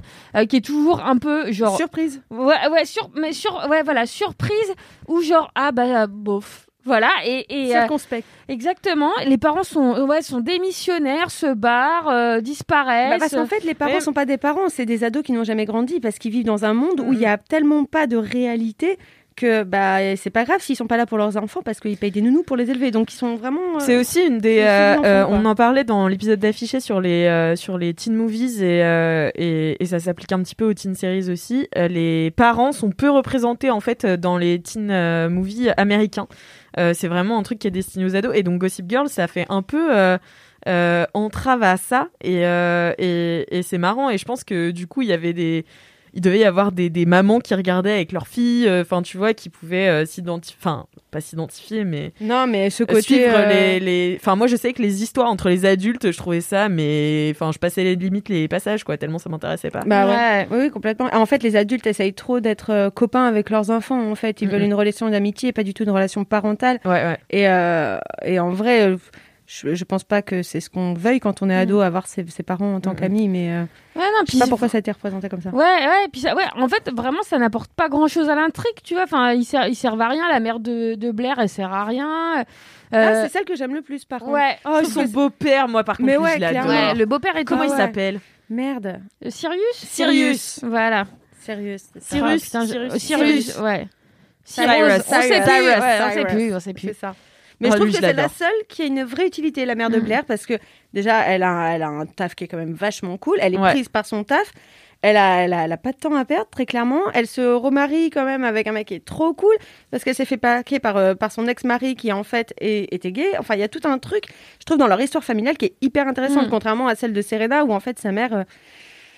qui est toujours un peu genre Surprise. Ouais, ouais, sur, mais sur, ouais, voilà, surprise ou genre ah bah bof. Voilà et, et euh, Circonspect. exactement. Les parents sont ouais sont démissionnaires, se barrent, euh, disparaissent. Bah, parce qu'en fait, les parents Ouais. sont pas des parents, c'est des ados qui n'ont jamais grandi parce qu'ils vivent dans un monde où il y a tellement pas de réalité que bah c'est pas grave s'ils sont pas là pour leurs enfants parce qu'ils payent des nounous pour les élever. Donc ils sont vraiment. euh, C'est aussi une des. euh, euh, on en parlait dans l'épisode d'affiché sur les euh, sur les teen movies et euh, et, et ça s'applique un petit peu aux teen series aussi. Euh, les parents sont peu représentés en fait euh, dans les teen euh, movies américains. Euh, c'est vraiment un truc qui est destiné aux ados et donc Gossip Girl ça fait un peu. Euh, euh, entrave à ça et, et c'est marrant et je pense que du coup il y avait des il devait y avoir des, des mamans qui regardaient avec leurs filles enfin tu vois qui pouvaient euh, s'identifier enfin pas s'identifier mais Non, mais ce euh, côté. suivre euh, les, les enfin moi je sais que les histoires entre les adultes je trouvais ça mais enfin je passais les limites les passages quoi tellement ça m'intéressait pas Bah ouais. Oui, oui, complètement. En fait, les adultes essayent trop d'être euh, copains avec leurs enfants. En fait, ils veulent une relation d'amitié et pas du tout une relation parentale. ouais ouais Et, euh, et en vrai, euh, je, je pense pas que c'est ce qu'on veuille quand on est ado, avoir ses, ses parents en tant qu'amis. Mais euh, Ouais, non, je sais pas pourquoi ça a été représenté comme ça. Ouais, ouais, puis ça, ouais, en fait, vraiment, ça n'apporte pas grand chose à l'intrigue, tu vois. Enfin, ils servent, ils servent à rien. La mère de, de Blair, elle sert à rien. Ah, Euh, c'est celle que j'aime le plus, par contre. ouais. oh son que beau-père moi par contre Mais ouais, je l'adore. Ouais, le beau-père est comment Ah il ouais. s'appelle? Merde. Euh, Sirius Sirius. Voilà. Ça. Cyrus, Ah, Cyrus, Cyrus. ouais. Cyrus, on sait plus, on sait plus. C'est ça. Mais Oh, je trouve lui, que c'est la seule qui a une vraie utilité, la mère de Mm. Blair, parce que déjà, elle a, elle a un taf qui est quand même vachement cool. Elle est Ouais. prise par son taf. Elle a, elle, a, elle a pas de temps à perdre, très clairement. Elle se remarie quand même avec un mec qui est trop cool, parce qu'elle s'est fait paquer par, euh, par son ex-mari qui, en fait, est- était gay. Enfin, il y a tout un truc, je trouve, dans leur histoire familiale qui est hyper intéressante, Mm. contrairement à celle de Serena, où, en fait, sa mère, euh,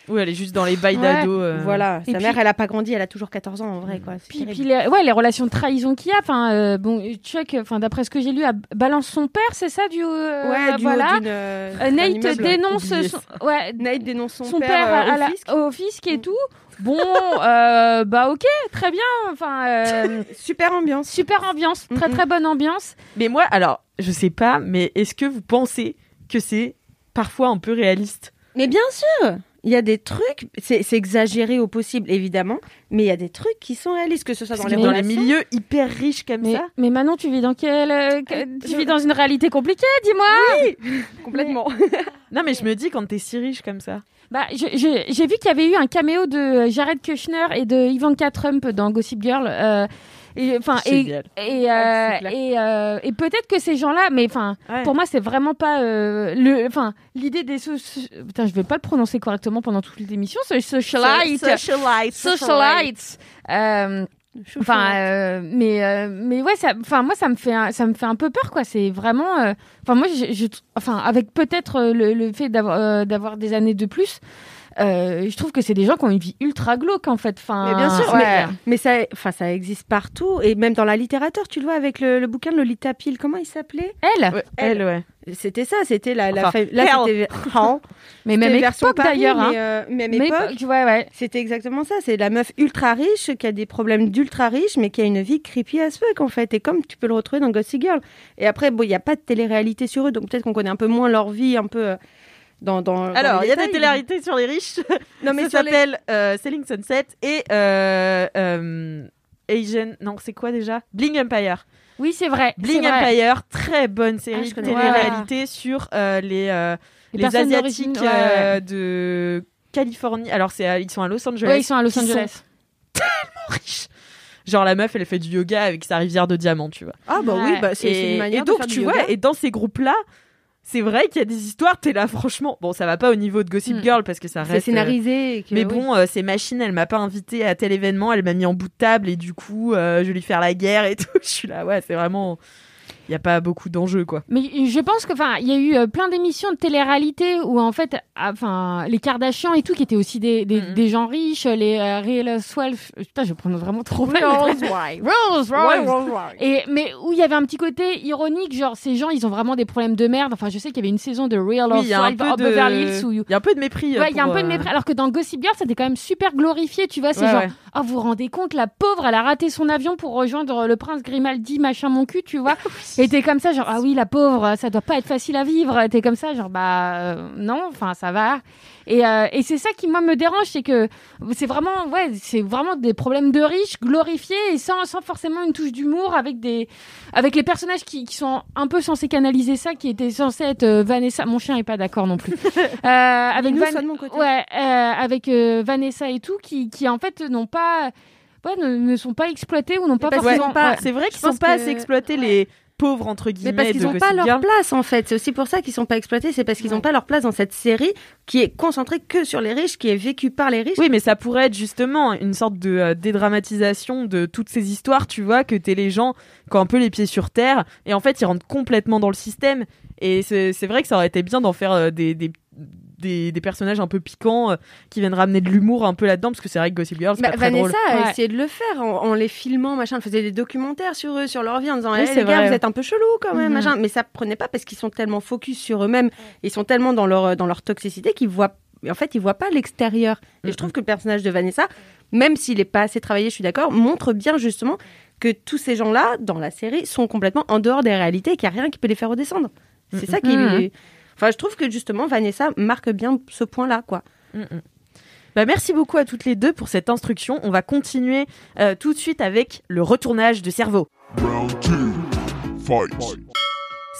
oui elle est juste dans les bails Ouais. d'ado euh. voilà, Et sa puis- mère, elle a pas grandi, elle a toujours 14 ans, en vrai, quoi. C'est Puis, puis les, ouais, les relations de trahison qu'il y a. Enfin, euh, bon, Chuck, enfin, d'après ce que j'ai lu, a- balance son père, c'est ça, du. euh, Ouais, du voilà. euh, Nate dénonce son, ouais, Nate dénonce son, son père, père, euh, à au la- fisc. au fisc et tout. Bon, euh, bah ok, très bien. Enfin, euh, Super ambiance. super ambiance, très Mhm. très bonne ambiance. mais moi alors je sais pas mais est-ce que vous pensez que c'est parfois un peu réaliste? Mais bien sûr, il y a des trucs, c'est exagéré au possible évidemment, mais il y a des trucs qui sont réalistes, que ce soit dans les dans milieux hyper riches comme Mais, ça mais Manon, tu vis dans quel, euh, que- tu je- vis dans une réalité compliquée, dis-moi. complètement. non mais je me dis quand t'es si riche comme ça Bah, j'ai vu qu'il y avait eu un caméo de Jared Kushner et de Ivanka Trump dans Gossip Girl. euh, et enfin et et, euh, Ah, et, euh, et peut-être que ces gens-là, mais enfin Ouais. pour moi c'est vraiment pas euh, le enfin l'idée des so- putain je vais pas le prononcer correctement pendant toute l'émission ce socialite socialite socialites euh, Enfin, euh, mais euh, mais ouais, ça, enfin moi ça me fait un, ça me fait un peu peur quoi. C'est vraiment, euh, enfin moi, je, je- enfin avec peut-être euh, le, le fait d'avoir euh, d'avoir des années de plus, euh, je trouve que c'est des gens qui ont une vie ultra glauque en fait. Enfin, Mais bien sûr, ouais. mais, mais ça, enfin, ça existe partout et même dans la littérature, tu le vois avec le, le bouquin de Lolita Peel, comment il s'appelait? Elle, Ouais, elle ouais C'était ça, c'était la, la Enfin, fa- là c'était mais même époque d'ailleurs. hein. mais, euh, même époque, ouais ouais. C'était exactement ça. C'est la meuf ultra riche qui a des problèmes d'ultra riche, mais qui a une vie creepy as fuck en fait. Et comme tu peux le retrouver dans Gossip Girl. Et après, bon, il n'y a pas de télé-réalité sur eux, donc peut-être qu'on connaît un peu moins leur vie, un peu euh, dans. dans dans alors il y a des télé-réalités sur les riches Non, mais ça les- s'appelle euh, Selling Sunset et euh, euh, Asian non c'est quoi déjà? Bling Empire Oui c'est vrai. Bling vrai. Empire très bonne Ah, série je de télé-réalité sur euh, les euh, Les asiatiques ouais, euh, de Californie. Alors, c'est à- ils sont à Los Angeles. Ouais, ils sont à Los Angeles. tellement riches. Genre, la meuf, elle fait du yoga avec sa rivière de diamants, tu vois. Ah bah oui, bah, c'est une manière et donc, de faire tu du vois, yoga. et dans ces groupes-là, c'est vrai qu'il y a des histoires, t'es là, franchement. Bon, ça va pas au niveau de Gossip Mm. Girl parce que ça c'est reste. euh, scénarisé. que- Mais oui. bon, euh, ces machines, elle m'a pas invité à tel événement, elle m'a mis en bout de table et du coup, euh, je vais lui faire la guerre et tout. Je suis là, ouais, c'est vraiment. Il y a pas beaucoup d'enjeux, quoi. Mais je pense que, enfin, il y a eu euh, plein d'émissions de télé-réalité où en fait, ah, enfin, les Kardashians et tout, qui étaient aussi des, des, Mhm. des gens riches, les euh, Real Housewives, putain, je prononce vraiment trop mal. Rose. Et mais où il y avait un petit côté ironique, genre ces gens, ils ont vraiment des problèmes de merde. Enfin, je sais qu'il y avait une saison de Real Oui, Housewives de. Beverly Hills où Il y a un peu de mépris. euh, Ouais, il y a un peu de euh, mépris. Alors que dans Gossip Girl, c'était quand même super glorifié, tu vois. C'est Ouais, genre, ouais. oh, vous vous rendez compte, la pauvre, elle a raté son avion pour rejoindre le prince Grimaldi, machin, mon cul, tu vois. Et t'es comme ça, genre, ah oui, la pauvre, ça doit pas être facile à vivre. T'es comme ça, genre, bah, euh, non, enfin, ça va. Et, euh, et c'est ça qui, moi, me dérange, c'est que c'est vraiment, ouais, c'est vraiment des problèmes de riches, glorifiés, et sans, sans forcément une touche d'humour, avec des, avec les personnages qui, qui sont un peu censés canaliser ça, qui étaient censés être euh, Vanessa. Mon chien est pas d'accord non plus. Euh, avec Nous, Van- soit de mon côté. Ouais, avec Vanessa et tout, qui, qui en fait n'ont pas, ouais, ne, ne sont pas exploités ou n'ont pas forcément. ouais. C'est vrai qu'ils sont pas que- assez exploités, les pauvres, entre guillemets. Mais parce qu'ils n'ont pas leur Girl. place en fait. C'est aussi pour ça qu'ils sont pas exploités. C'est parce qu'ils n'ont Ouais. pas leur place dans cette série qui est concentrée que sur les riches, qui est vécue par les riches. Oui, mais ça pourrait être justement une sorte de euh, dédramatisation de toutes ces histoires, tu vois, que t'es les gens qui ont un peu les pieds sur terre, et en fait, ils rentrent complètement dans le système. Et c'est c'est vrai que ça aurait été bien d'en faire euh, des, des, des, des personnages un peu piquants euh, qui viennent ramener de l'humour un peu là-dedans, parce que c'est vrai que Gossip Girl, c'est Bah, pas très Vanessa drôle. a Ouais. essayé de le faire en, en les filmant, machin. Elle faisait des documentaires sur eux, sur leur vie, en disant Oui, Eh, c'est les gars, vous êtes un peu chelou quand même, Mhm. machin. Mais ça prenait pas parce qu'ils sont tellement focus sur eux-mêmes, ils sont tellement dans leur dans leur toxicité qu'ils voient. En fait, ils voient pas l'extérieur. Et je trouve que le personnage de Vanessa, même s'il est pas assez travaillé, je suis d'accord, montre bien justement que tous ces gens-là dans la série sont complètement en dehors des réalités et qu'il n'y a rien qui peut les faire redescendre. C'est ça qui. Mhm. Enfin, je trouve que justement Vanessa marque bien ce point-là, quoi. Mm, mm. Bah, merci beaucoup à toutes les deux pour cette instruction. On va continuer euh, tout de suite avec le retournage de cerveau. Round two. Fight.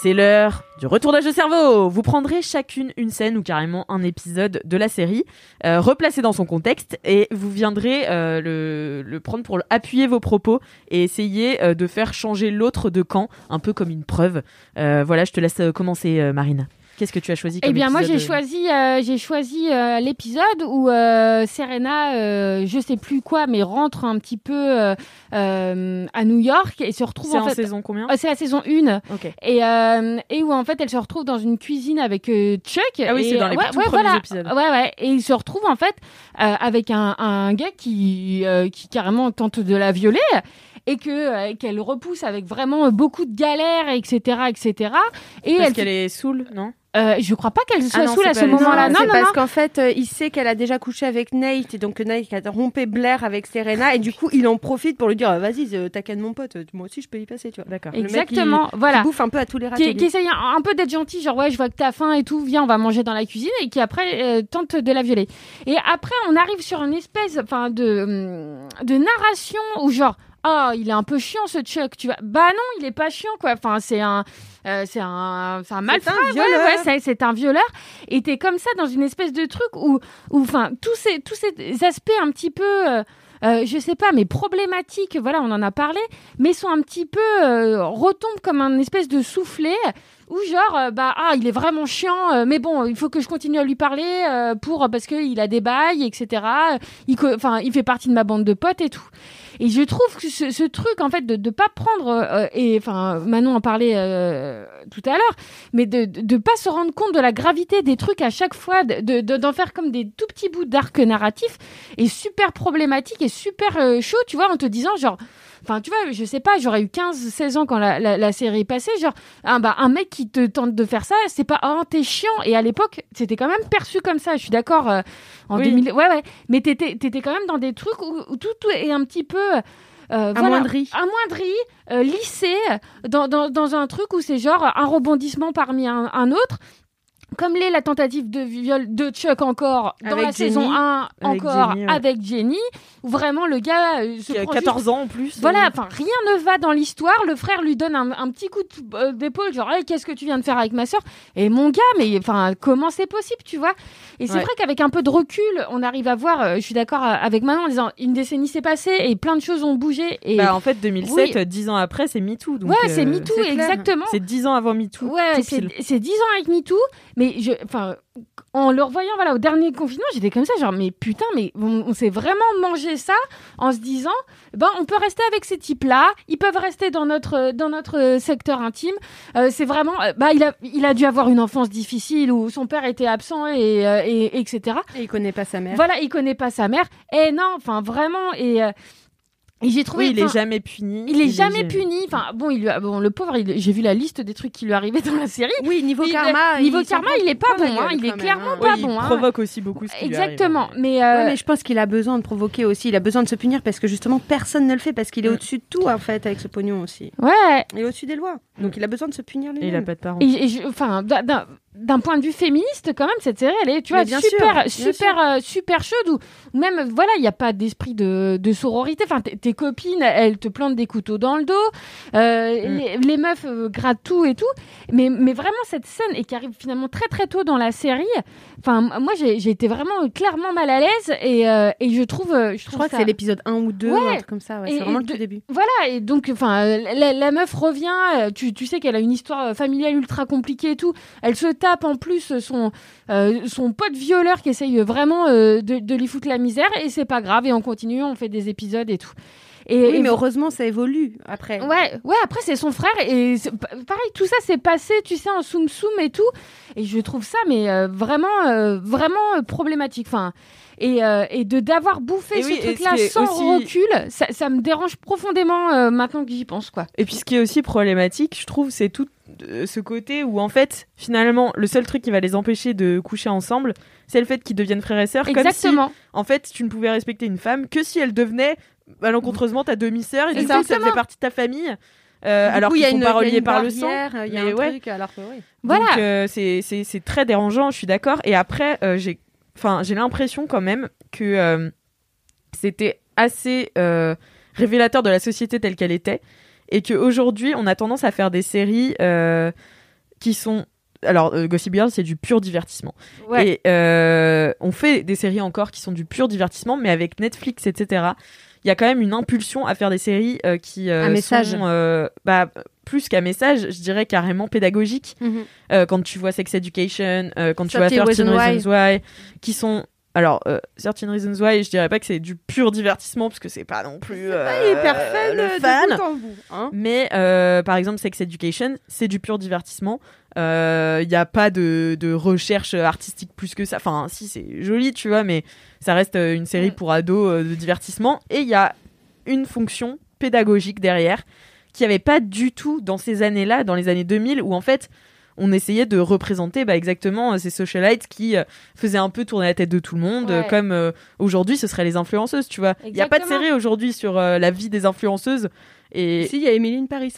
C'est l'heure du retournage de cerveau. Vous prendrez chacune une scène ou carrément un épisode de la série, euh, replacé dans son contexte, et vous viendrez euh, le, le prendre pour appuyer vos propos et essayer euh, de faire changer l'autre de camp, un peu comme une preuve. Euh, voilà, je te laisse commencer, euh, Marine. Qu'est-ce que tu as choisi Eh comme bien, moi, j'ai épisode, euh, choisi, euh, j'ai choisi euh, l'épisode où euh, Serena, euh, je sais plus quoi, mais rentre un petit peu euh, euh, à New York et se retrouve C'est en en fait. saison combien Euh, c'est la saison 1 Ok. et, euh, et où en fait elle se retrouve dans une cuisine avec euh, Chuck. Ah oui, et, c'est dans les ouais, tout ouais, premiers voilà. épisodes. Ouais, ouais. Et il se retrouve en fait euh, avec un, un gars qui, euh, qui carrément tente de la violer et que euh, qu'elle repousse avec vraiment beaucoup de galères, etc., etc. Et Parce elle, qu'elle est saoule, non? Euh, je crois pas qu'elle soit Ah non, saoule à ce moment-là. Non, c'est non, parce non. qu'en fait, euh, il sait qu'elle a déjà couché avec Nate, et donc que Nate a rompé Blair avec Serena, et du coup, il en profite pour lui dire, Ah, vas-y, euh, t'as qu'à de mon pote, moi aussi je peux y passer, tu vois. D'accord. Le mec, Exactement, il- voilà. Il bouffe un peu à tous les qui, râteliers. qui essaye un, un peu d'être gentil, genre ouais, je vois que t'as faim et tout, viens, on va manger dans la cuisine, et qui après euh, tente de la violer. Et après, on arrive sur une espèce, enfin, de hum, de narration où genre, ah, il est un peu chiant ce Chuck, tu vois. Bah non, il est pas chiant quoi. Enfin, c'est un, euh, c'est un, c'est un malfrat, ouais, ouais, c'est- un violeur. Et t'es comme ça dans une espèce de truc où, où, enfin, tous ces tous ces aspects un petit peu. euh, euh, je sais pas, mais problématiques, voilà, on en a parlé, mais sont un petit peu euh, retombent comme un espèce de soufflet où genre euh, bah ah il est vraiment chiant, euh, mais bon il faut que je continue à lui parler euh, pour parce que il a des bails etc. Il co- enfin il fait partie de ma bande de potes et tout. Et je trouve que ce, truc en fait de de pas prendre euh, et enfin Manon en parlait euh, tout à l'heure, mais de, de pas se rendre compte de la gravité des trucs à chaque fois, de de- d'en faire comme des tout petits bouts d'arc narratif est super problématique et super euh, chaud, tu vois, en te disant genre, enfin tu vois, je sais pas, j'aurais eu 15-16 ans quand la, la, la série est passée, genre, un, bah, un mec qui te tente de faire ça, c'est pas, oh t'es chiant, et à l'époque, c'était quand même perçu comme ça, je suis d'accord, euh, en Oui. 2000, ouais ouais, mais t'étais t'étais quand même dans des trucs où, où tout, tout est un petit peu... Euh, voilà, Amoindri. amoindri, euh, lissé, dans, dans, dans un truc où c'est genre un rebondissement parmi un, un autre. Comme l'est la tentative de viol de Chuck encore dans Avec la Jenny. saison 1, Avec encore Jenny, ouais. avec Jenny, où vraiment le gars euh, se Qui a prend 14 juste- ans en plus. Voilà, euh. enfin rien ne va dans l'histoire. Le frère lui donne un, un petit coup euh, d'épaule, genre Hey, qu'est-ce que tu viens de faire avec ma sœur? Et mon gars, mais enfin comment c'est possible, tu vois? Et c'est Ouais. vrai qu'avec un peu de recul, on arrive à voir. euh, je suis d'accord avec Manon en disant une décennie s'est passée et plein de choses ont bougé. Et Bah, en fait, 2007, Oui. euh, 10 ans après, c'est MeToo. donc, ouais, c'est MeToo, exactement. C'est 10 ans avant MeToo. Ouais, c'est 10 ans avec MeToo, mais je, enfin, en le revoyant voilà, au dernier confinement, j'étais comme ça, genre, mais putain, mais on, on s'est vraiment mangé ça en se disant, ben, on peut rester avec ces types-là, ils peuvent rester dans notre, dans notre secteur intime. Euh, c'est vraiment, euh, bah, il a, il a dû avoir une enfance difficile où son père était absent et, euh, et, etc. Et il connaît pas sa mère. Voilà, il connaît pas sa mère. Et non, enfin, vraiment, et, euh, et j'ai trouvé. Oui, il est jamais puni. il est jamais puni. Enfin, bon, il lui a- bon, le pauvre, il- j'ai vu la liste des trucs qui lui arrivaient dans la série. Oui, niveau Il- karma. niveau il karma, il est pas bon, hein, il est clairement hein. Oui, pas il bon, hein. provoque aussi beaucoup ce lui. Exactement. Mais, euh, Ouais, mais je pense qu'il a besoin de provoquer aussi. Il a besoin de se punir parce que justement personne ne le fait parce qu'il est Mm. au-dessus de tout en fait avec ce pognon aussi. ouais. Il est au-dessus des lois. Donc il a besoin de se punir Et lui-même. il a pas de parents. Et, et je- enfin, d'un- point de vue féministe, quand même, cette série, elle est, tu vois, bien super, sûr, bien super, euh, super chaude. Ou même, voilà, il n'y a pas d'esprit de, de sororité. Enfin, tes copines, elles te plantent des couteaux dans le dos. Euh, Mm. les, les meufs euh, grattent tout et tout. Mais, mais vraiment, cette scène, et qui arrive finalement très très tôt dans la série, enfin, moi, j'ai été vraiment clairement mal à l'aise. Et, et je trouve. Je, Je trouve crois que c'est l'épisode 1 ou 2 Ouais. ou un truc comme ça. ouais. C'est vraiment le tout début. Voilà, et donc, enfin, la, la meuf revient, tu, tu sais qu'elle a une histoire familiale ultra compliquée et tout. Elle se tape en plus son, euh, son pote violeur qui essaye vraiment euh, de, de lui foutre la misère, et c'est pas grave, et on continue, on fait des épisodes et tout. Et, Oui, et mais heureusement ça évolue après. Ouais, ouais, après c'est son frère et pareil, tout ça s'est passé, tu sais, en soum soum et tout. Et je trouve ça, mais euh, vraiment, euh, vraiment euh, problématique. Enfin, et, euh, et de d'avoir bouffé Et ce oui, et ce truc-là sans aussi- recul, ça, ça me dérange profondément euh, maintenant que j'y pense, quoi. Et puis ce qui est aussi problématique, je trouve, c'est tout euh, ce côté où en fait, finalement, le seul truc qui va les empêcher de coucher ensemble, c'est le fait qu'ils deviennent frères et sœurs. Comme si, Exactement. en fait, tu ne pouvais respecter une femme que si elle devenait malencontreusement ta demi-sœur et du coup, ça Exactement. faisait partie de ta famille. euh, alors qu'ils a sont une- pas reliés par le sang. Il y a un ouais. truc alors que oui. Voilà. Donc euh, c'est très dérangeant, je suis d'accord. Et après, euh, j'ai enfin j'ai l'impression quand même que euh, c'était assez révélateur de la société telle qu'elle était et qu'aujourd'hui on a tendance à faire des séries euh, qui sont alors euh, Gossip Girl c'est du pur divertissement. Ouais. et euh, on fait des séries encore qui sont du pur divertissement mais avec Netflix etc il y a quand même une impulsion à faire des séries euh, qui Un message. sont bah, plus qu'un message je dirais carrément pédagogique. Euh, quand tu vois Sex Education, quand tu vois 13 13 Reasons Reasons Why, qui sont alors euh, 13 Reasons Why, je dirais pas que c'est du pur divertissement parce que c'est pas non plus Pas euh, hyper fun le de fan. bout en bout, hein. Mais euh, par exemple Sex Education, c'est du pur divertissement. Il n'y a pas de, de recherche artistique plus que ça. Enfin, si c'est joli, tu vois, mais ça reste euh, une série pour ados euh, de divertissement. Et il y a une fonction pédagogique derrière qui n'y avait pas du tout dans ces années-là, dans les années 2000, où en fait on essayait de représenter bah, exactement euh, ces socialites qui euh, faisaient un peu tourner la tête de tout le monde, Ouais. euh, comme euh, aujourd'hui ce seraient les influenceuses, tu vois. Il n'y a pas de série aujourd'hui sur euh, la vie des influenceuses. Et Si, il y a Emily Paris.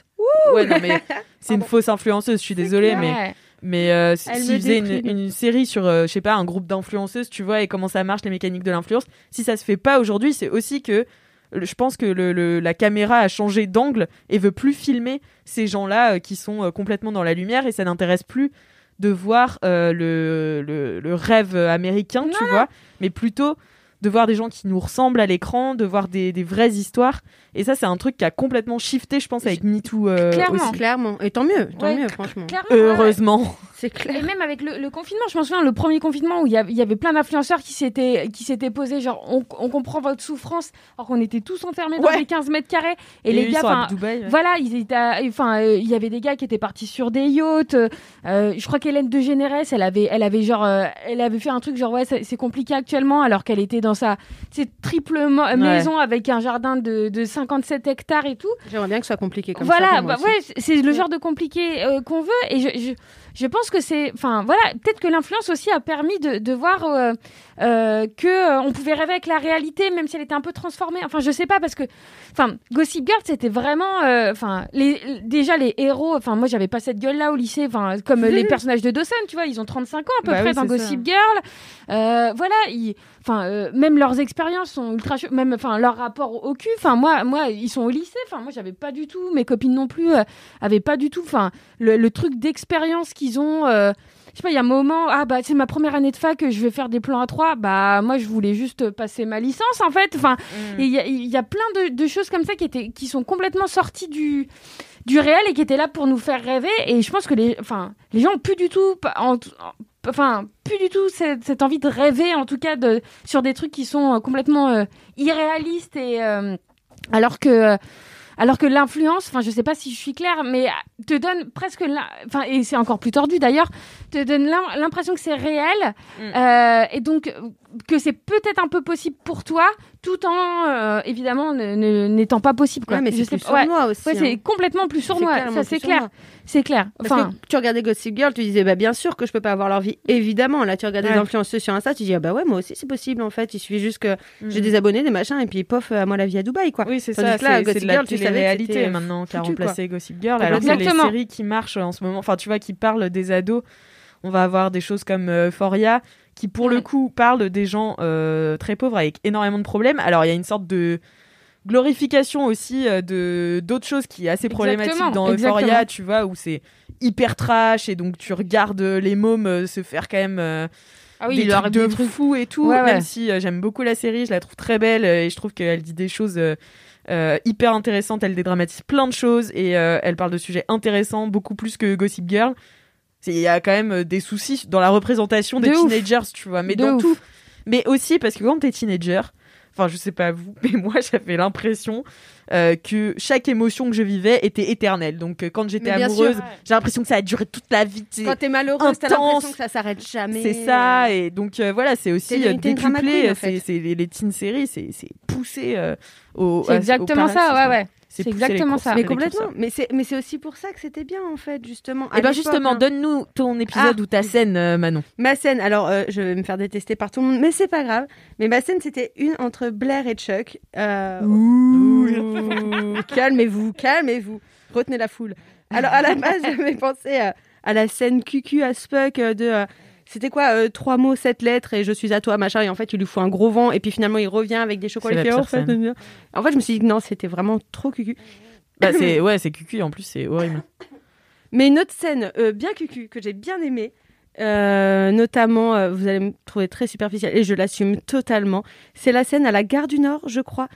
ouais, non, mais c'est une fausse influenceuse, je suis désolée, mais mais euh, s'ils faisaient une, série sur, euh, je sais pas, un groupe d'influenceuses, tu vois, et comment ça marche, les mécaniques de l'influence, si ça se fait pas aujourd'hui, c'est aussi que je pense que le, le- la caméra a changé d'angle et veut plus filmer ces gens-là euh, qui sont euh, complètement dans la lumière et ça n'intéresse plus de voir euh, le, rêve américain, tu vois, mais plutôt de voir des gens qui nous ressemblent à l'écran, de voir des, des vraies histoires. Et ça, c'est un truc qui a complètement shifté, je pense, avec MeToo euh, Clairement. aussi. Clairement. Et tant mieux, tant Ouais, mieux, franchement. Clairement, ouais, ouais. Heureusement. C'est Et clair. même avec le, le confinement, je m'en souviens, le premier confinement où il y avait, il y avait plein d'influenceurs qui s'étaient qui s'étaient posés, genre on, on comprend votre souffrance, alors qu'on était tous enfermés dans Ouais. des 15 mètres carrés. Et, Et les gars, enfin, voilà, ils étaient, à- enfin, euh, il y avait des gars qui étaient partis sur des yachts. euh, je crois qu'Hélène de Généresse, elle avait, elle avait genre, euh, elle avait fait un truc genre ouais, c'est c'est compliqué actuellement, alors qu'elle était dans sa, c'est triple maison avec un jardin de, de 57 hectares et tout. J'aimerais bien que ce soit compliqué comme voilà, ça. moi bah ouais, c'est- c'est le genre de compliqué euh, qu'on veut et je, je, je pense que c'est, enfin voilà, peut-être que l'influence aussi a permis de, de voir euh, euh, que euh, on pouvait rêver avec la réalité, même si elle était un peu transformée. Enfin, je sais pas parce que, enfin, Gossip Girl, c'était vraiment, euh, enfin, les, déjà les héros. Enfin, moi, j'avais pas cette gueule-là au lycée. Enfin, comme les personnages de Dawson, tu vois, ils ont 35 ans à peu Bah près oui, dans Gossip Girl. Euh, voilà, ils- enfin, euh, même leurs expériences sont ultra même, enfin, leur rapport au cul. Enfin, moi, moi, ils sont au lycée. Enfin, moi, j'avais pas du tout. Mes copines non plus euh, avaient pas du tout. Enfin, le, le truc d'expérience qu'ils ont. Je sais pas, il y a un moment, ah bah c'est ma première année de fac, je vais faire des plans à trois. Bah moi je voulais juste passer ma licence en fait. Enfin, Mm. il y, a- il y a plein de, de choses comme ça qui étaient, qui sont complètement sorties du du réel et qui étaient là pour nous faire rêver. Et je pense que les, enfin, les gens ont plus du tout, en- enfin, plus du tout cette, cette envie de rêver, en tout cas, de, sur des trucs qui sont euh, complètement euh, irréalistes et euh, alors que. Alors que l'influence, enfin je sais pas si je suis claire, mais te donne presque, enfin et c'est encore plus tordu d'ailleurs, te donne l'im- l'impression que c'est réel. Euh, et donc que c'est peut-être un peu possible pour toi, tout en euh, évidemment n'étant pas possible. Quoi. Ouais, mais Je c'est sais plus ouais. sournois aussi, Ouais, c'est complètement plus C'est sournois. Ça c'est clair, c'est clair. Parce Enfin, que tu regardais Gossip Girl, tu disais bah bien sûr que je peux pas avoir leur vie, évidemment. Là, tu regardes des Ouais. influenceurs sur Insta, tu dis ah bah ouais moi aussi c'est possible en fait. Il suffit juste que j'ai Mhm. des abonnés, des machins et puis pof à moi la vie à Dubaï quoi. Oui, c'est ça, là, c'est- c'est Gossip de la Girl, tu savais que télé-réalité c'était maintenant qui a remplacé Gossip Girl. Alors que les séries qui marchent en ce moment, enfin tu vois, qui parlent des ados, on va avoir des choses comme euh, Euphoria, qui pour le coup parlent des gens euh, très pauvres avec énormément de problèmes. Alors il y a une sorte de glorification aussi euh, de d'autres choses qui est assez problématique Exactement, dans Euphoria, exactement. tu vois, où c'est hyper trash et donc tu regardes euh, les mômes euh, se faire quand même euh, Ah oui, des trucs de des trucs- fou et tout. Ouais, Même ouais. si j'aime beaucoup la série, je la trouve très belle et je trouve qu'elle dit des choses hyper intéressantes. Elle dédramatise plein de choses et elle parle de sujets intéressants beaucoup plus que Gossip Girl. Il y a quand même euh, des soucis dans la représentation des De ouf. teenagers, tu vois, mais De dans ouf. tout. Mais aussi parce que quand t'es teenager, enfin je sais pas vous, mais moi j'avais l'impression euh, que chaque émotion que je vivais était éternelle. Donc euh, quand j'étais amoureuse, j'ai l'impression que ça a duré toute la vie. Quand t'es malheureuse, t'as l'impression que ça s'arrête jamais. C'est ça, et donc euh, voilà, c'est aussi décuplé. en c'est fait. c'est les, les teen séries, c'est c'est poussé au. C'est exactement au ça, ouais, ouais. C'est exactement ça. Mais complètement. Mais c'est mais c'est aussi pour ça que c'était bien en fait justement. À Et ben l'époque, justement, hein. donne-nous ton épisode Ah. ou ta scène, euh, Manon. Ma scène, alors euh, je vais me faire détester par tout le monde, mais c'est pas grave. Mais ma scène, c'était une entre Blair et Chuck. Euh, ouh, calmez-vous, calmez-vous. Retenez la foule. Alors à la base, j'avais pensé à, à la scène cucu as fuck euh, de. C'était quoi euh, Trois mots, sept lettres et je suis à toi, machin. Et en fait, il lui faut un gros vent. Et puis finalement, il revient avec des chocolats. Pire en, fait, en fait, je me suis dit que non, c'était vraiment trop cucu. Bah c'est ouais, c'est cucu en plus, c'est horrible. Mais une autre scène euh, bien cucu que j'ai bien aimée, euh, notamment, euh, vous allez me trouver très superficielle et je l'assume totalement, c'est la scène à la gare du Nord, je crois,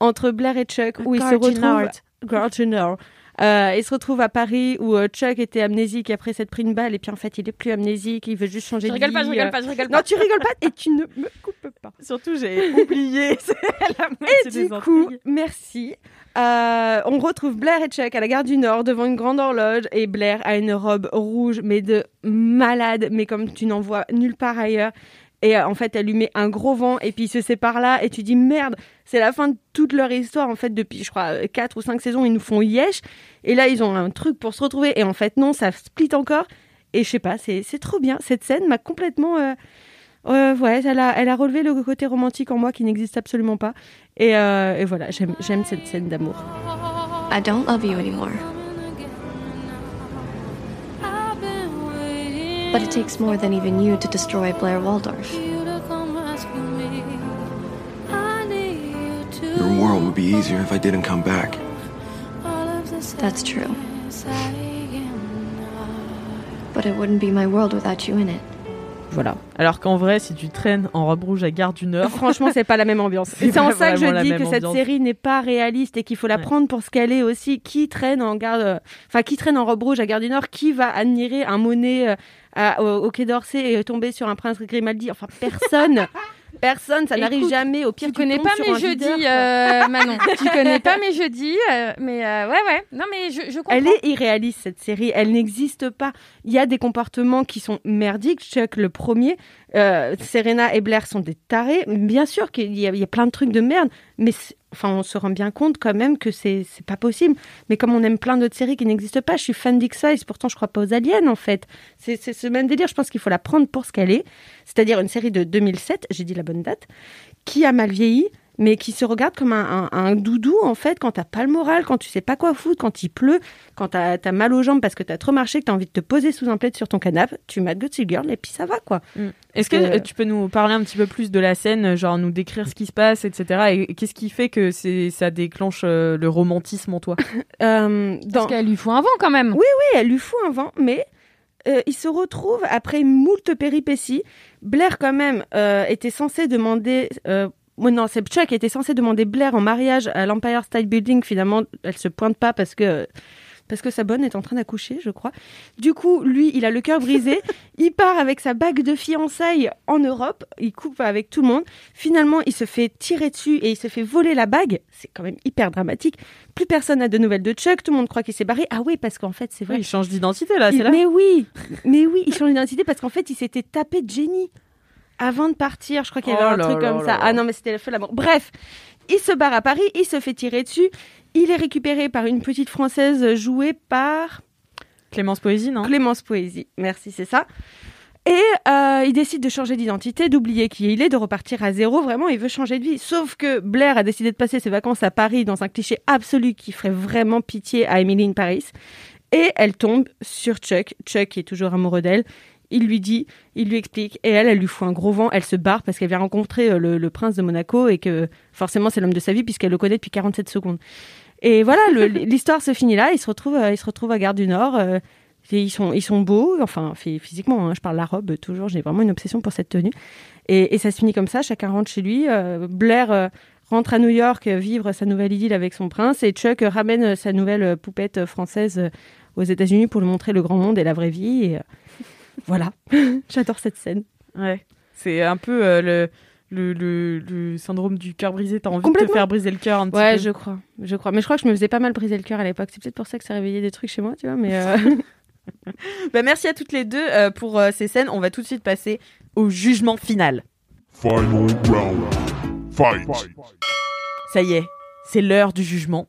entre Blair et Chuck, où ils se retrouvent. Nord. Gare du Nord. Euh, ils se retrouvent à Paris où euh, Chuck était amnésique après s'être pris une balle et puis en fait il est plus amnésique, il veut juste changer Je de rigole vie. pas, je rigole euh. pas, je rigole Non, pas. tu rigoles pas et tu ne me coupes pas. Surtout, j'ai oublié la moitié Et des du coup, intrigues. merci. Euh, on retrouve Blair et Chuck à la gare du Nord devant une grande horloge et Blair a une robe rouge mais de malade, mais comme tu n'en vois nulle part ailleurs. Et euh, en fait, elle lui met un gros vent et puis ils se séparent là et tu dis merde, c'est la fin de toute leur histoire en fait depuis je crois 4 ou 5 saisons, ils nous font yesh et là ils ont un truc pour se retrouver et en fait non, ça split encore et je sais pas, c'est trop bien. Cette scène m'a complètement euh, euh, ouais, elle a, elle a relevé le côté romantique en moi qui n'existe absolument pas. Et, euh, et voilà, j'aime cette scène d'amour. I don't love you anymore. But it takes more than even you to destroy Blair Waldorf. Your world would be easier if I didn't come back. That's true. But it wouldn't be my world without you in it. Voilà. Alors qu'en vrai, si tu traînes en robe rouge à Gare du Nord, Franchement, c'est pas la même ambiance. C'est en ça que je dis que cette série n'est pas réaliste et qu'il faut la Ouais. prendre pour ce qu'elle est aussi. Qui traîne en garde, enfin qui traîne en robe rouge à Gare du Nord Qui va admirer un Monet euh, à- au, au Quai d'Orsay et tomber sur un prince Grimaldi? Enfin personne. Personne, ça n'arrive jamais. Au pire, Tu connais tombes pas mes jeudis, euh, Manon. tu connais pas mes jeudis, euh, mais euh, ouais, ouais. Non, mais je, je comprends. Elle est irréaliste cette série, elle n'existe pas. Il y a des comportements qui sont merdiques. Chuck le premier, Serena et Blair sont des tarés. Bien sûr qu'il y, y a plein de trucs de merde, mais enfin on se rend bien compte quand même que c'est pas possible. Mais comme on aime plein d'autres séries qui n'existent pas, je suis fan d'X-Files, pourtant je crois pas aux aliens en fait. C'est ce même délire. Je pense qu'il faut la prendre pour ce qu'elle est, c'est-à-dire une série de 2007, j'ai dit la bonne date, qui a mal vieilli mais qui se regarde comme un, un- un doudou, en fait, quand t'as pas le moral, quand tu sais pas quoi foutre, quand il pleut, quand t'as as mal aux jambes parce que t'as trop marché, que t'as envie de te poser sous un plaid sur ton canapé, tu mates Gossip Girl et puis ça va, quoi. Est-ce que euh, tu peux nous parler un petit peu plus de la scène, genre nous décrire ce qui se passe, etc. Et qu'est-ce qui fait que ça déclenche euh, le romantisme en toi Euh, dans... Parce qu'elle lui faut un vent quand même. Oui, oui, elle lui fout un vent, mais euh, il se retrouve après moult péripéties. Blair, quand même, euh, était censé demander. Euh, non, c'est Chuck était censé demander Blair en mariage à l'Empire State Building. Finalement, elle se pointe pas parce que. Parce que sa bonne est en train d'accoucher, je crois. Du coup, lui, il a le cœur brisé. il part avec sa bague de fiançailles en Europe. Il coupe avec tout le monde. Finalement, il se fait tirer dessus et il se fait voler la bague. C'est quand même hyper dramatique. Plus personne n'a de nouvelles de Chuck. Tout le monde croit qu'il s'est barré. Ah oui, parce qu'en fait, c'est vrai. Oui, il change d'identité là, c'est là. Mais oui, mais oui, il change d'identité parce qu'en fait, il s'était tapé de Jenny avant de partir. Je crois qu'il y avait Oh un truc comme ça. Ah non, mais c'était le feu l'amour. Bref, il se barre à Paris, il se fait tirer dessus. Il est récupéré par une petite française jouée par Clémence Poésie, non? Clémence Poésie. Merci, c'est ça. Et euh, il décide de changer d'identité, d'oublier qui il est, de repartir à zéro. Vraiment, il veut changer de vie. Sauf que Blair a décidé de passer ses vacances à Paris dans un cliché absolu qui ferait vraiment pitié à Emily in Paris. Et elle tombe sur Chuck. Chuck qui est toujours amoureux d'elle. Il lui dit, il lui explique, et elle, elle lui fout un gros vent. Elle se barre parce qu'elle vient rencontrer euh, le, le prince de Monaco et que forcément c'est l'homme de sa vie puisqu'elle le connaît depuis 47 secondes. Et voilà, l'histoire se finit là. Ils se retrouvent, euh, ils se retrouvent à Gare du Nord. euh, et ils sont, ils sont beaux, enfin phy- physiquement. hein, je parle la robe toujours. J'ai vraiment une obsession pour cette tenue. Et, et ça se finit comme ça. Chacun rentre chez lui. euh, Blair euh, rentre à New York vivre sa nouvelle idylle avec son prince, et Chuck ramène sa nouvelle poupette française aux États-Unis pour lui montrer le grand monde et la vraie vie. Et voilà, j'adore cette scène. Ouais. C'est un peu euh, le, le, le, le syndrome du cœur brisé. T'as envie de te faire briser le cœur un petit Ouais, peu. je crois, je crois. Mais je crois que je me faisais pas mal briser le cœur à l'époque. C'est peut-être pour ça que ça réveillait des trucs chez moi, tu vois. Mais euh, Bah, merci à toutes les deux euh, pour euh, ces scènes. On va tout de suite passer au jugement final. Final round. Fight. Ça y est, c'est l'heure du jugement.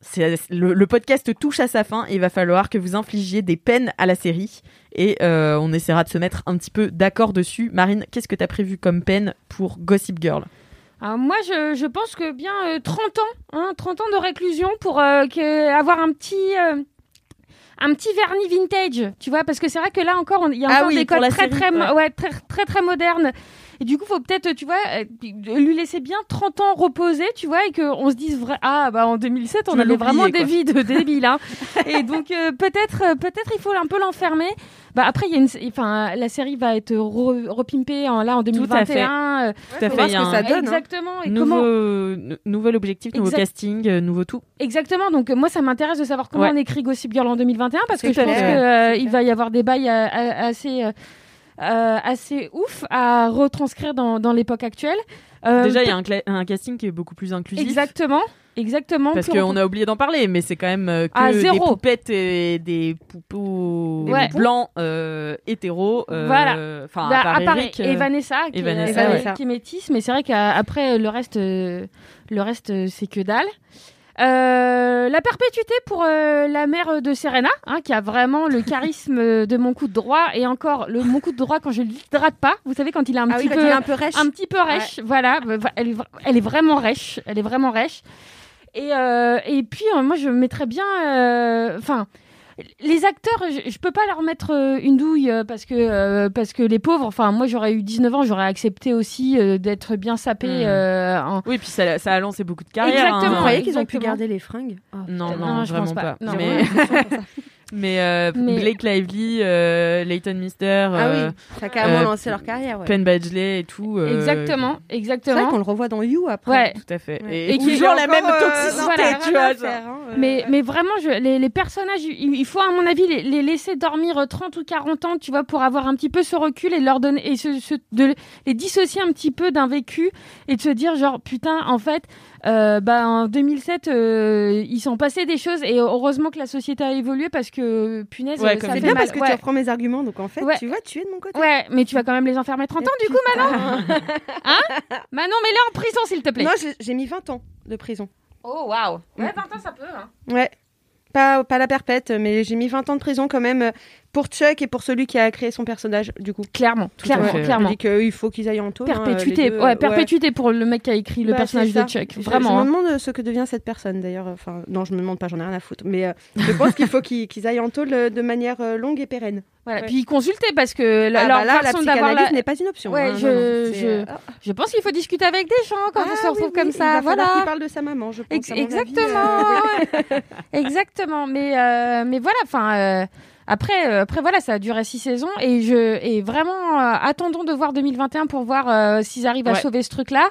C'est- Le, le podcast touche à sa fin et il va falloir que vous infligiez des peines à la série. Et euh, on essaiera de se mettre un petit peu d'accord dessus. Marine, qu'est-ce que tu as prévu comme peine pour Gossip Girl? Alors moi, je, je pense que bien euh, 30 ans, hein, 30 ans de réclusion pour euh, que, avoir un petit... euh, un petit vernis vintage, tu vois, parce que c'est vrai que là encore, il y a Ah encore oui, des codes très série, très, ouais, très très très modernes. Et du coup, faut peut-être, tu vois, euh, lui laisser bien 30 ans reposer, tu vois, et qu'on se dise vrai, ah bah en 2007, on avait vraiment des vies de débiles, hein. et donc euh, peut-être, euh, peut-être il faut un peu l'enfermer. Bah après, il y a une, enfin, la série va être re- repimpée en, là en à fait. 2021. euh, Tout à fait, voir il y ce a que un ça donne. Exactement. Et nouveau, comment nouvel objectif, nouveau Exact- casting, euh, nouveau tout. Exactement. Donc euh, moi, ça m'intéresse de savoir comment Ouais. on écrit Gossip Girl en 2021 parce que Tout je à pense fait, que ouais. euh, il va y avoir des bails euh, euh, assez euh, assez ouf à retranscrire dans, dans l'époque actuelle. Euh, Déjà, il y a un, casting qui est beaucoup plus inclusif. Exactement. Exactement. Parce qu'on on- a oublié d'en parler, mais c'est quand même euh, que Ah, des zéro. poupettes et des poupous Ouais. blancs euh, hétéros. euh, Voilà. Enfin, Bah, à part Eric, et Vanessa, qui, et est- Vanessa, ouais. qui est métisse, mais c'est vrai qu'après le reste, le reste c'est que dalle. Euh, la perpétuité pour euh, la mère de Serena, hein, qui a vraiment le charisme de mon coup de droit et encore le mon coup de droit quand je l'hydrate pas. Vous savez quand il est un Ah petit oui, peu un peu rêche. un petit peu rêche, voilà. Elle est, elle est vraiment rêche. Elle est vraiment rêche. Et euh, et puis euh, moi je mettrais bien, euh, enfin. Les acteurs, je, je peux pas leur mettre euh, une douille euh, parce que euh, parce que les pauvres. Enfin, moi j'aurais eu 19 ans, j'aurais accepté aussi euh, d'être bien sapé. Hmm. euh, en- Oui, puis ça, ça a lancé beaucoup de carrières. Exactement. hein. Vous croyez qu'ils ont pu exactement. garder les fringues? Oh, Non, non, Non, je vraiment pense pas. pas. Non, mais ouais, mais, euh, Mais- Blake Lively, euh, Leighton Mister, Ah euh, oui, ça a carrément euh, lancé leur carrière. Ouais. Penn Badgley et tout. euh, Exactement, C'est vrai exactement. qu'on le revoit dans You après. Ouais. Tout à fait. Ouais. Et, Et qui- toujours la même euh, toxicité, voilà, tu vois. faire, hein, euh, Mais, mais vraiment, je, les, les personnages, il, il faut à mon avis les, les laisser dormir euh, 30 ou 40 ans, tu vois, pour avoir un petit peu ce recul et leur donner et se, se- de les dissocier un petit peu d'un vécu et de se dire genre putain, en fait, euh, bah en 2007, euh, ils sont passés des choses et heureusement que la société a évolué parce que punaise, Ouais, euh, ça fait C'est bien mal. parce que ouais. tu reprends mes arguments, donc en fait, Ouais. tu vois, tu es de mon côté. Ouais, mais tu vas quand même les enfermer 30 ans du coup, Manon Hein Manon, mets-les en prison s'il te plaît. Non, j'ai- j'ai mis 20 ans de prison. Oh waouh. Ouais, 20 ans ça peut. Hein. Ouais. Pas, pas la perpète, mais j'ai mis 20 ans de prison quand même. Euh, pour Chuck et pour celui qui a créé son personnage, du coup. Clairement, clairement, fait. clairement. Il dit qu'il faut qu'ils aillent en taule. hein, Perpétuité, deux, ouais, perpétuité pour le mec qui a écrit le Bah, personnage de Chuck. Vraiment. Je, me hein. demande ce que devient cette personne d'ailleurs. Enfin, non, je me demande pas, j'en ai rien à foutre. Mais euh, je pense qu'il faut qu'ils aillent en euh, de manière euh, longue et pérenne. Voilà. Ouais. Puis consulter parce que la- Ah, leur bah là, façon d'avoir la... n'est pas une option. Ouais, hein, je, non, je, euh, je pense qu'il faut discuter avec des gens quand on se ah, retrouve oui, comme oui, ça. Il voilà. qu'il parle de sa maman, je pense. Ex- à mon avis, exactement. euh, Exactement. Mais, euh, mais voilà, enfin. euh, après, euh, après voilà, ça a duré six saisons et je et vraiment euh, attendons de voir 2021 pour voir euh, s'ils arrivent à sauver ce truc-là.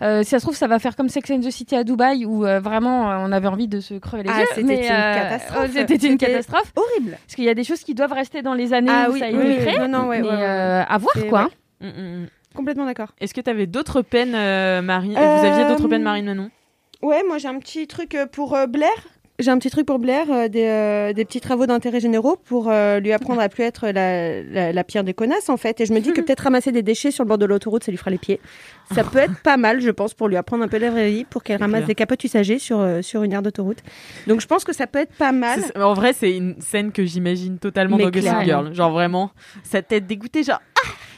Euh, si ça se trouve, ça va faire comme Sex and the City à Dubaï où euh, vraiment euh, on avait envie de se crever les Ah, yeux. c'était une euh, catastrophe. C'était une catastrophe. horrible. Parce qu'il y a des choses qui doivent rester dans les années Ah où oui, ça a été oui, créé. non, non, ouais, mais ouais, ouais. euh, à voir quoi. ouais. hein. Mm, mm, mm. Complètement d'accord. Est-ce que tu avais d'autres peines, euh, Marine? Vous aviez d'autres peines, Marine Manon Ouais, moi j'ai un petit truc pour euh, Blair. J'ai un petit truc pour Blair, euh, des, euh, des petits travaux d'intérêt généraux pour euh, lui apprendre à plus être la, la, la pire des connasses en fait. Et je me dis que peut-être ramasser des déchets sur le bord de l'autoroute, ça lui fera les pieds. Ça peut être pas mal, je pense, pour lui apprendre un peu la vraie vie, pour qu'elle ramasse clair. des capotes usagées sur, euh, sur une aire d'autoroute. Donc je pense que ça peut être pas mal. C'est- En vrai, c'est une scène que j'imagine totalement Mais dans. Girl. Genre vraiment, sa tête dégoûtée, genre.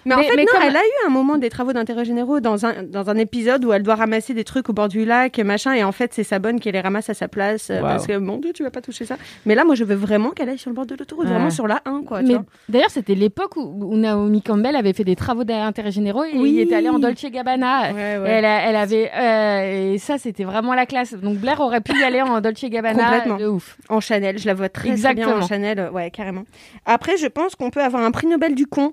Mais, en fait, mais non, comme- elle a eu un moment des travaux d'intérêt généraux dans un, dans un épisode où elle doit ramasser des trucs au bord du lac, machin, et en fait, c'est sa bonne qui les ramasse à sa place, euh, Wow. parce que, mon Dieu, tu vas pas toucher ça. Mais là, moi, je veux vraiment qu'elle aille sur le bord de l'autoroute, Ouais. vraiment sur la 1, quoi. Mais d'ailleurs, c'était l'époque où, où Naomi Campbell avait fait des travaux d'intérêt généraux et Oui. il était allé en Dolce Gabbana. Ouais, Et ouais. elle, a- elle avait euh, et ça c'était vraiment la classe. Donc Blair aurait pu y aller en Dolce Gabbana Complètement. de ouf. En Chanel, je la vois très, très bien Exactement. en Chanel, ouais, carrément. Après, je pense qu'on peut avoir un prix Nobel du con.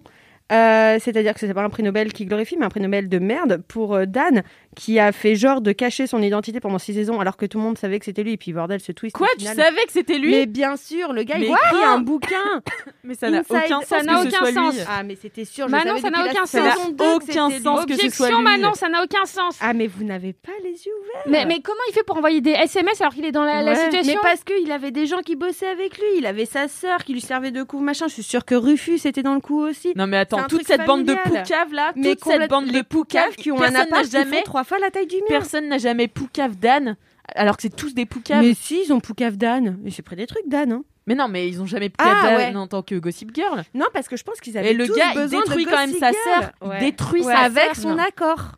Euh, C'est-à-dire que c'est pas un prix Nobel qui glorifie, mais un prix Nobel de merde pour euh, Dan, qui a fait genre de cacher son identité pendant six saisons, alors que tout le monde savait que c'était lui. Et puis bordel, ce twist. Quoi Tu final. savais que c'était lui? Mais bien sûr, le gars, il Mais écrit quoi un bouquin. Mais ça n'a aucun ça sens n'a ce aucun lui. Ah, mais c'était sûr. Manon, ça n'a la aucun sens. Aucun que c'était lui. sens que ce soit lui. Manon, ça n'a aucun sens. Ah, mais vous n'avez pas les yeux ouverts. Mais, mais comment il fait pour envoyer des SMS alors qu'il est dans la, la Ouais. situation? Mais parce qu'il avait des gens qui bossaient avec lui. Il avait sa sœur qui lui servait de coup, machin. Je suis sûre que Rufus était dans le coup aussi. Non mais attends, C'est toute cette bande de poucaves là, mais toute cette bande de poucaves qui ont un appart jamais trois fois la taille du mur. personne n'a jamais poucave d'Anne alors que c'est tous des poucaves. Mais Mais... si, ils ont Poucave. Et J'ai pris des trucs d'Anne. Hein. non, mais ils ont jamais poucave Ah, ouais. en tant que Gossip Girl. Non, parce que je pense qu'ils avaient Et le tous gars, il détruit quand même sa sœur. Il détruit sa avec son accord.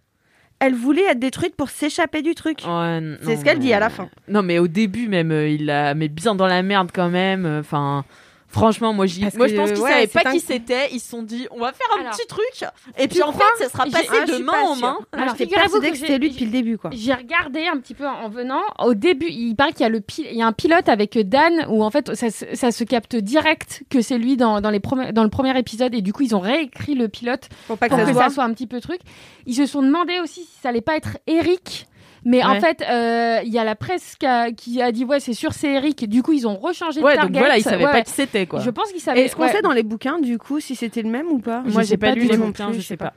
Elle voulait être détruite pour s'échapper du truc. Ouais, C'est ce qu'elle dit à la mais- fin. Non, mais au début même, euh, il la met bien dans la merde quand même. euh, Enfin, franchement, moi, j'y- je pense qu'ils ouais, savaient pas un- qui c'était. Ils se sont dit, on va faire un Alors, petit truc. Et puis en fait, ça sera passé Ah, de main pas en main. Alors, Alors, j'étais figurez-vous persuadée que que c'était lui depuis le début, quoi. J'ai regardé un petit peu en venant. Au début, il paraît qu'il y a le pil- il y a un pilote avec Dan où en fait ça, se- ça se capte direct que c'est lui dans, dans les premi- dans le premier épisode et du coup ils ont réécrit le pilote Pour pas que pour ça que ça soit un petit peu truc. Ils se sont demandé aussi si ça allait pas être Eric. Mais en fait, euh, il y a la presse qui a, qui a dit ouais c'est sûr c'est Eric. Du coup ils ont rechangé Ouais, de target. donc voilà, ils savaient Ouais, pas qui c'était quoi. Je pense qu'ils savaient. Est-ce qu'on ouais. sait dans les bouquins, du coup, si c'était le même ou pas? Moi, j'ai pas pas lu les bouquins, je sais pas.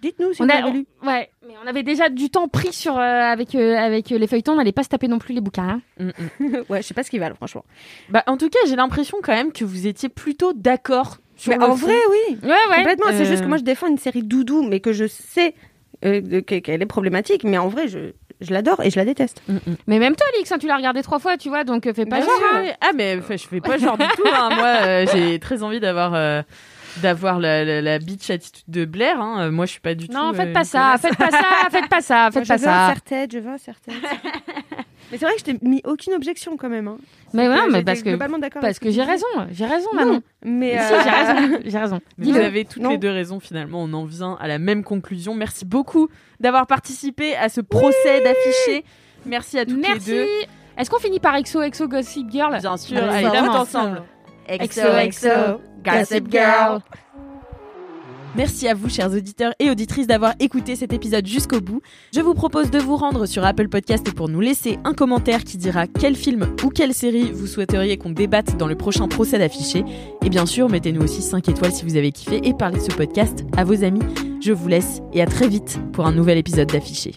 Dites-nous si On vous a, lu. on- ouais, mais on avait déjà du temps pris sur euh, avec euh, avec euh, les feuilletons. On n'allait pas se taper non plus les bouquins. hein. Mm, mm. ouais, je sais pas ce qu'ils valent, franchement. Bah, en tout cas, j'ai l'impression quand même que vous étiez plutôt d'accord. sur Mais le en fond. vrai, oui. Ouais ouais. Complètement. C'est juste que moi, je défends une série doudou, mais que je sais euh, qu'elle est problématique. Mais en vrai, je, je l'adore et je la déteste. Mm, mm. Mais même toi, Alix, hein, tu l'as regardé trois fois, tu vois, donc euh, fais pas genre. hein. Ah, mais je fais pas genre du tout. hein. Moi, euh, j'ai très envie d'avoir. euh, D'avoir la, la, la bitch attitude de Blair. Moi, je suis pas du tout. Non, faites euh, pas ça, faites pas ça, faites pas ça, faites je pas veux un ça. serre-tête, je veux un serre-tête. mais c'est vrai que je t'ai mis aucune objection quand même. Hein. Mais ouais, que mais parce que globalement d'accord parce que ce j'ai raison, j'ai raison. Manon. Non, mais Si, euh, j'ai raison, j'ai raison. Mais vous avez toutes Non. les deux raison finalement. On en vient à la même conclusion. Merci beaucoup d'avoir participé à ce procès d'affiché. Merci à toutes Merci. les deux. Est-ce qu'on finit par XO XO Gossip Girl? Bien sûr. Allez, Allez, ça là, rentre ensemble. XOXO, Gossip Girl. Merci à vous, chers auditeurs et auditrices, d'avoir écouté cet épisode jusqu'au bout. Je vous propose de vous rendre sur Apple Podcast pour nous laisser un commentaire qui dira quel film ou quelle série vous souhaiteriez qu'on débatte dans le prochain procès d'affiché. Et bien sûr, mettez-nous aussi 5 étoiles si vous avez kiffé et parlez ce podcast à vos amis. Je vous laisse et à très vite pour un nouvel épisode d'affiché.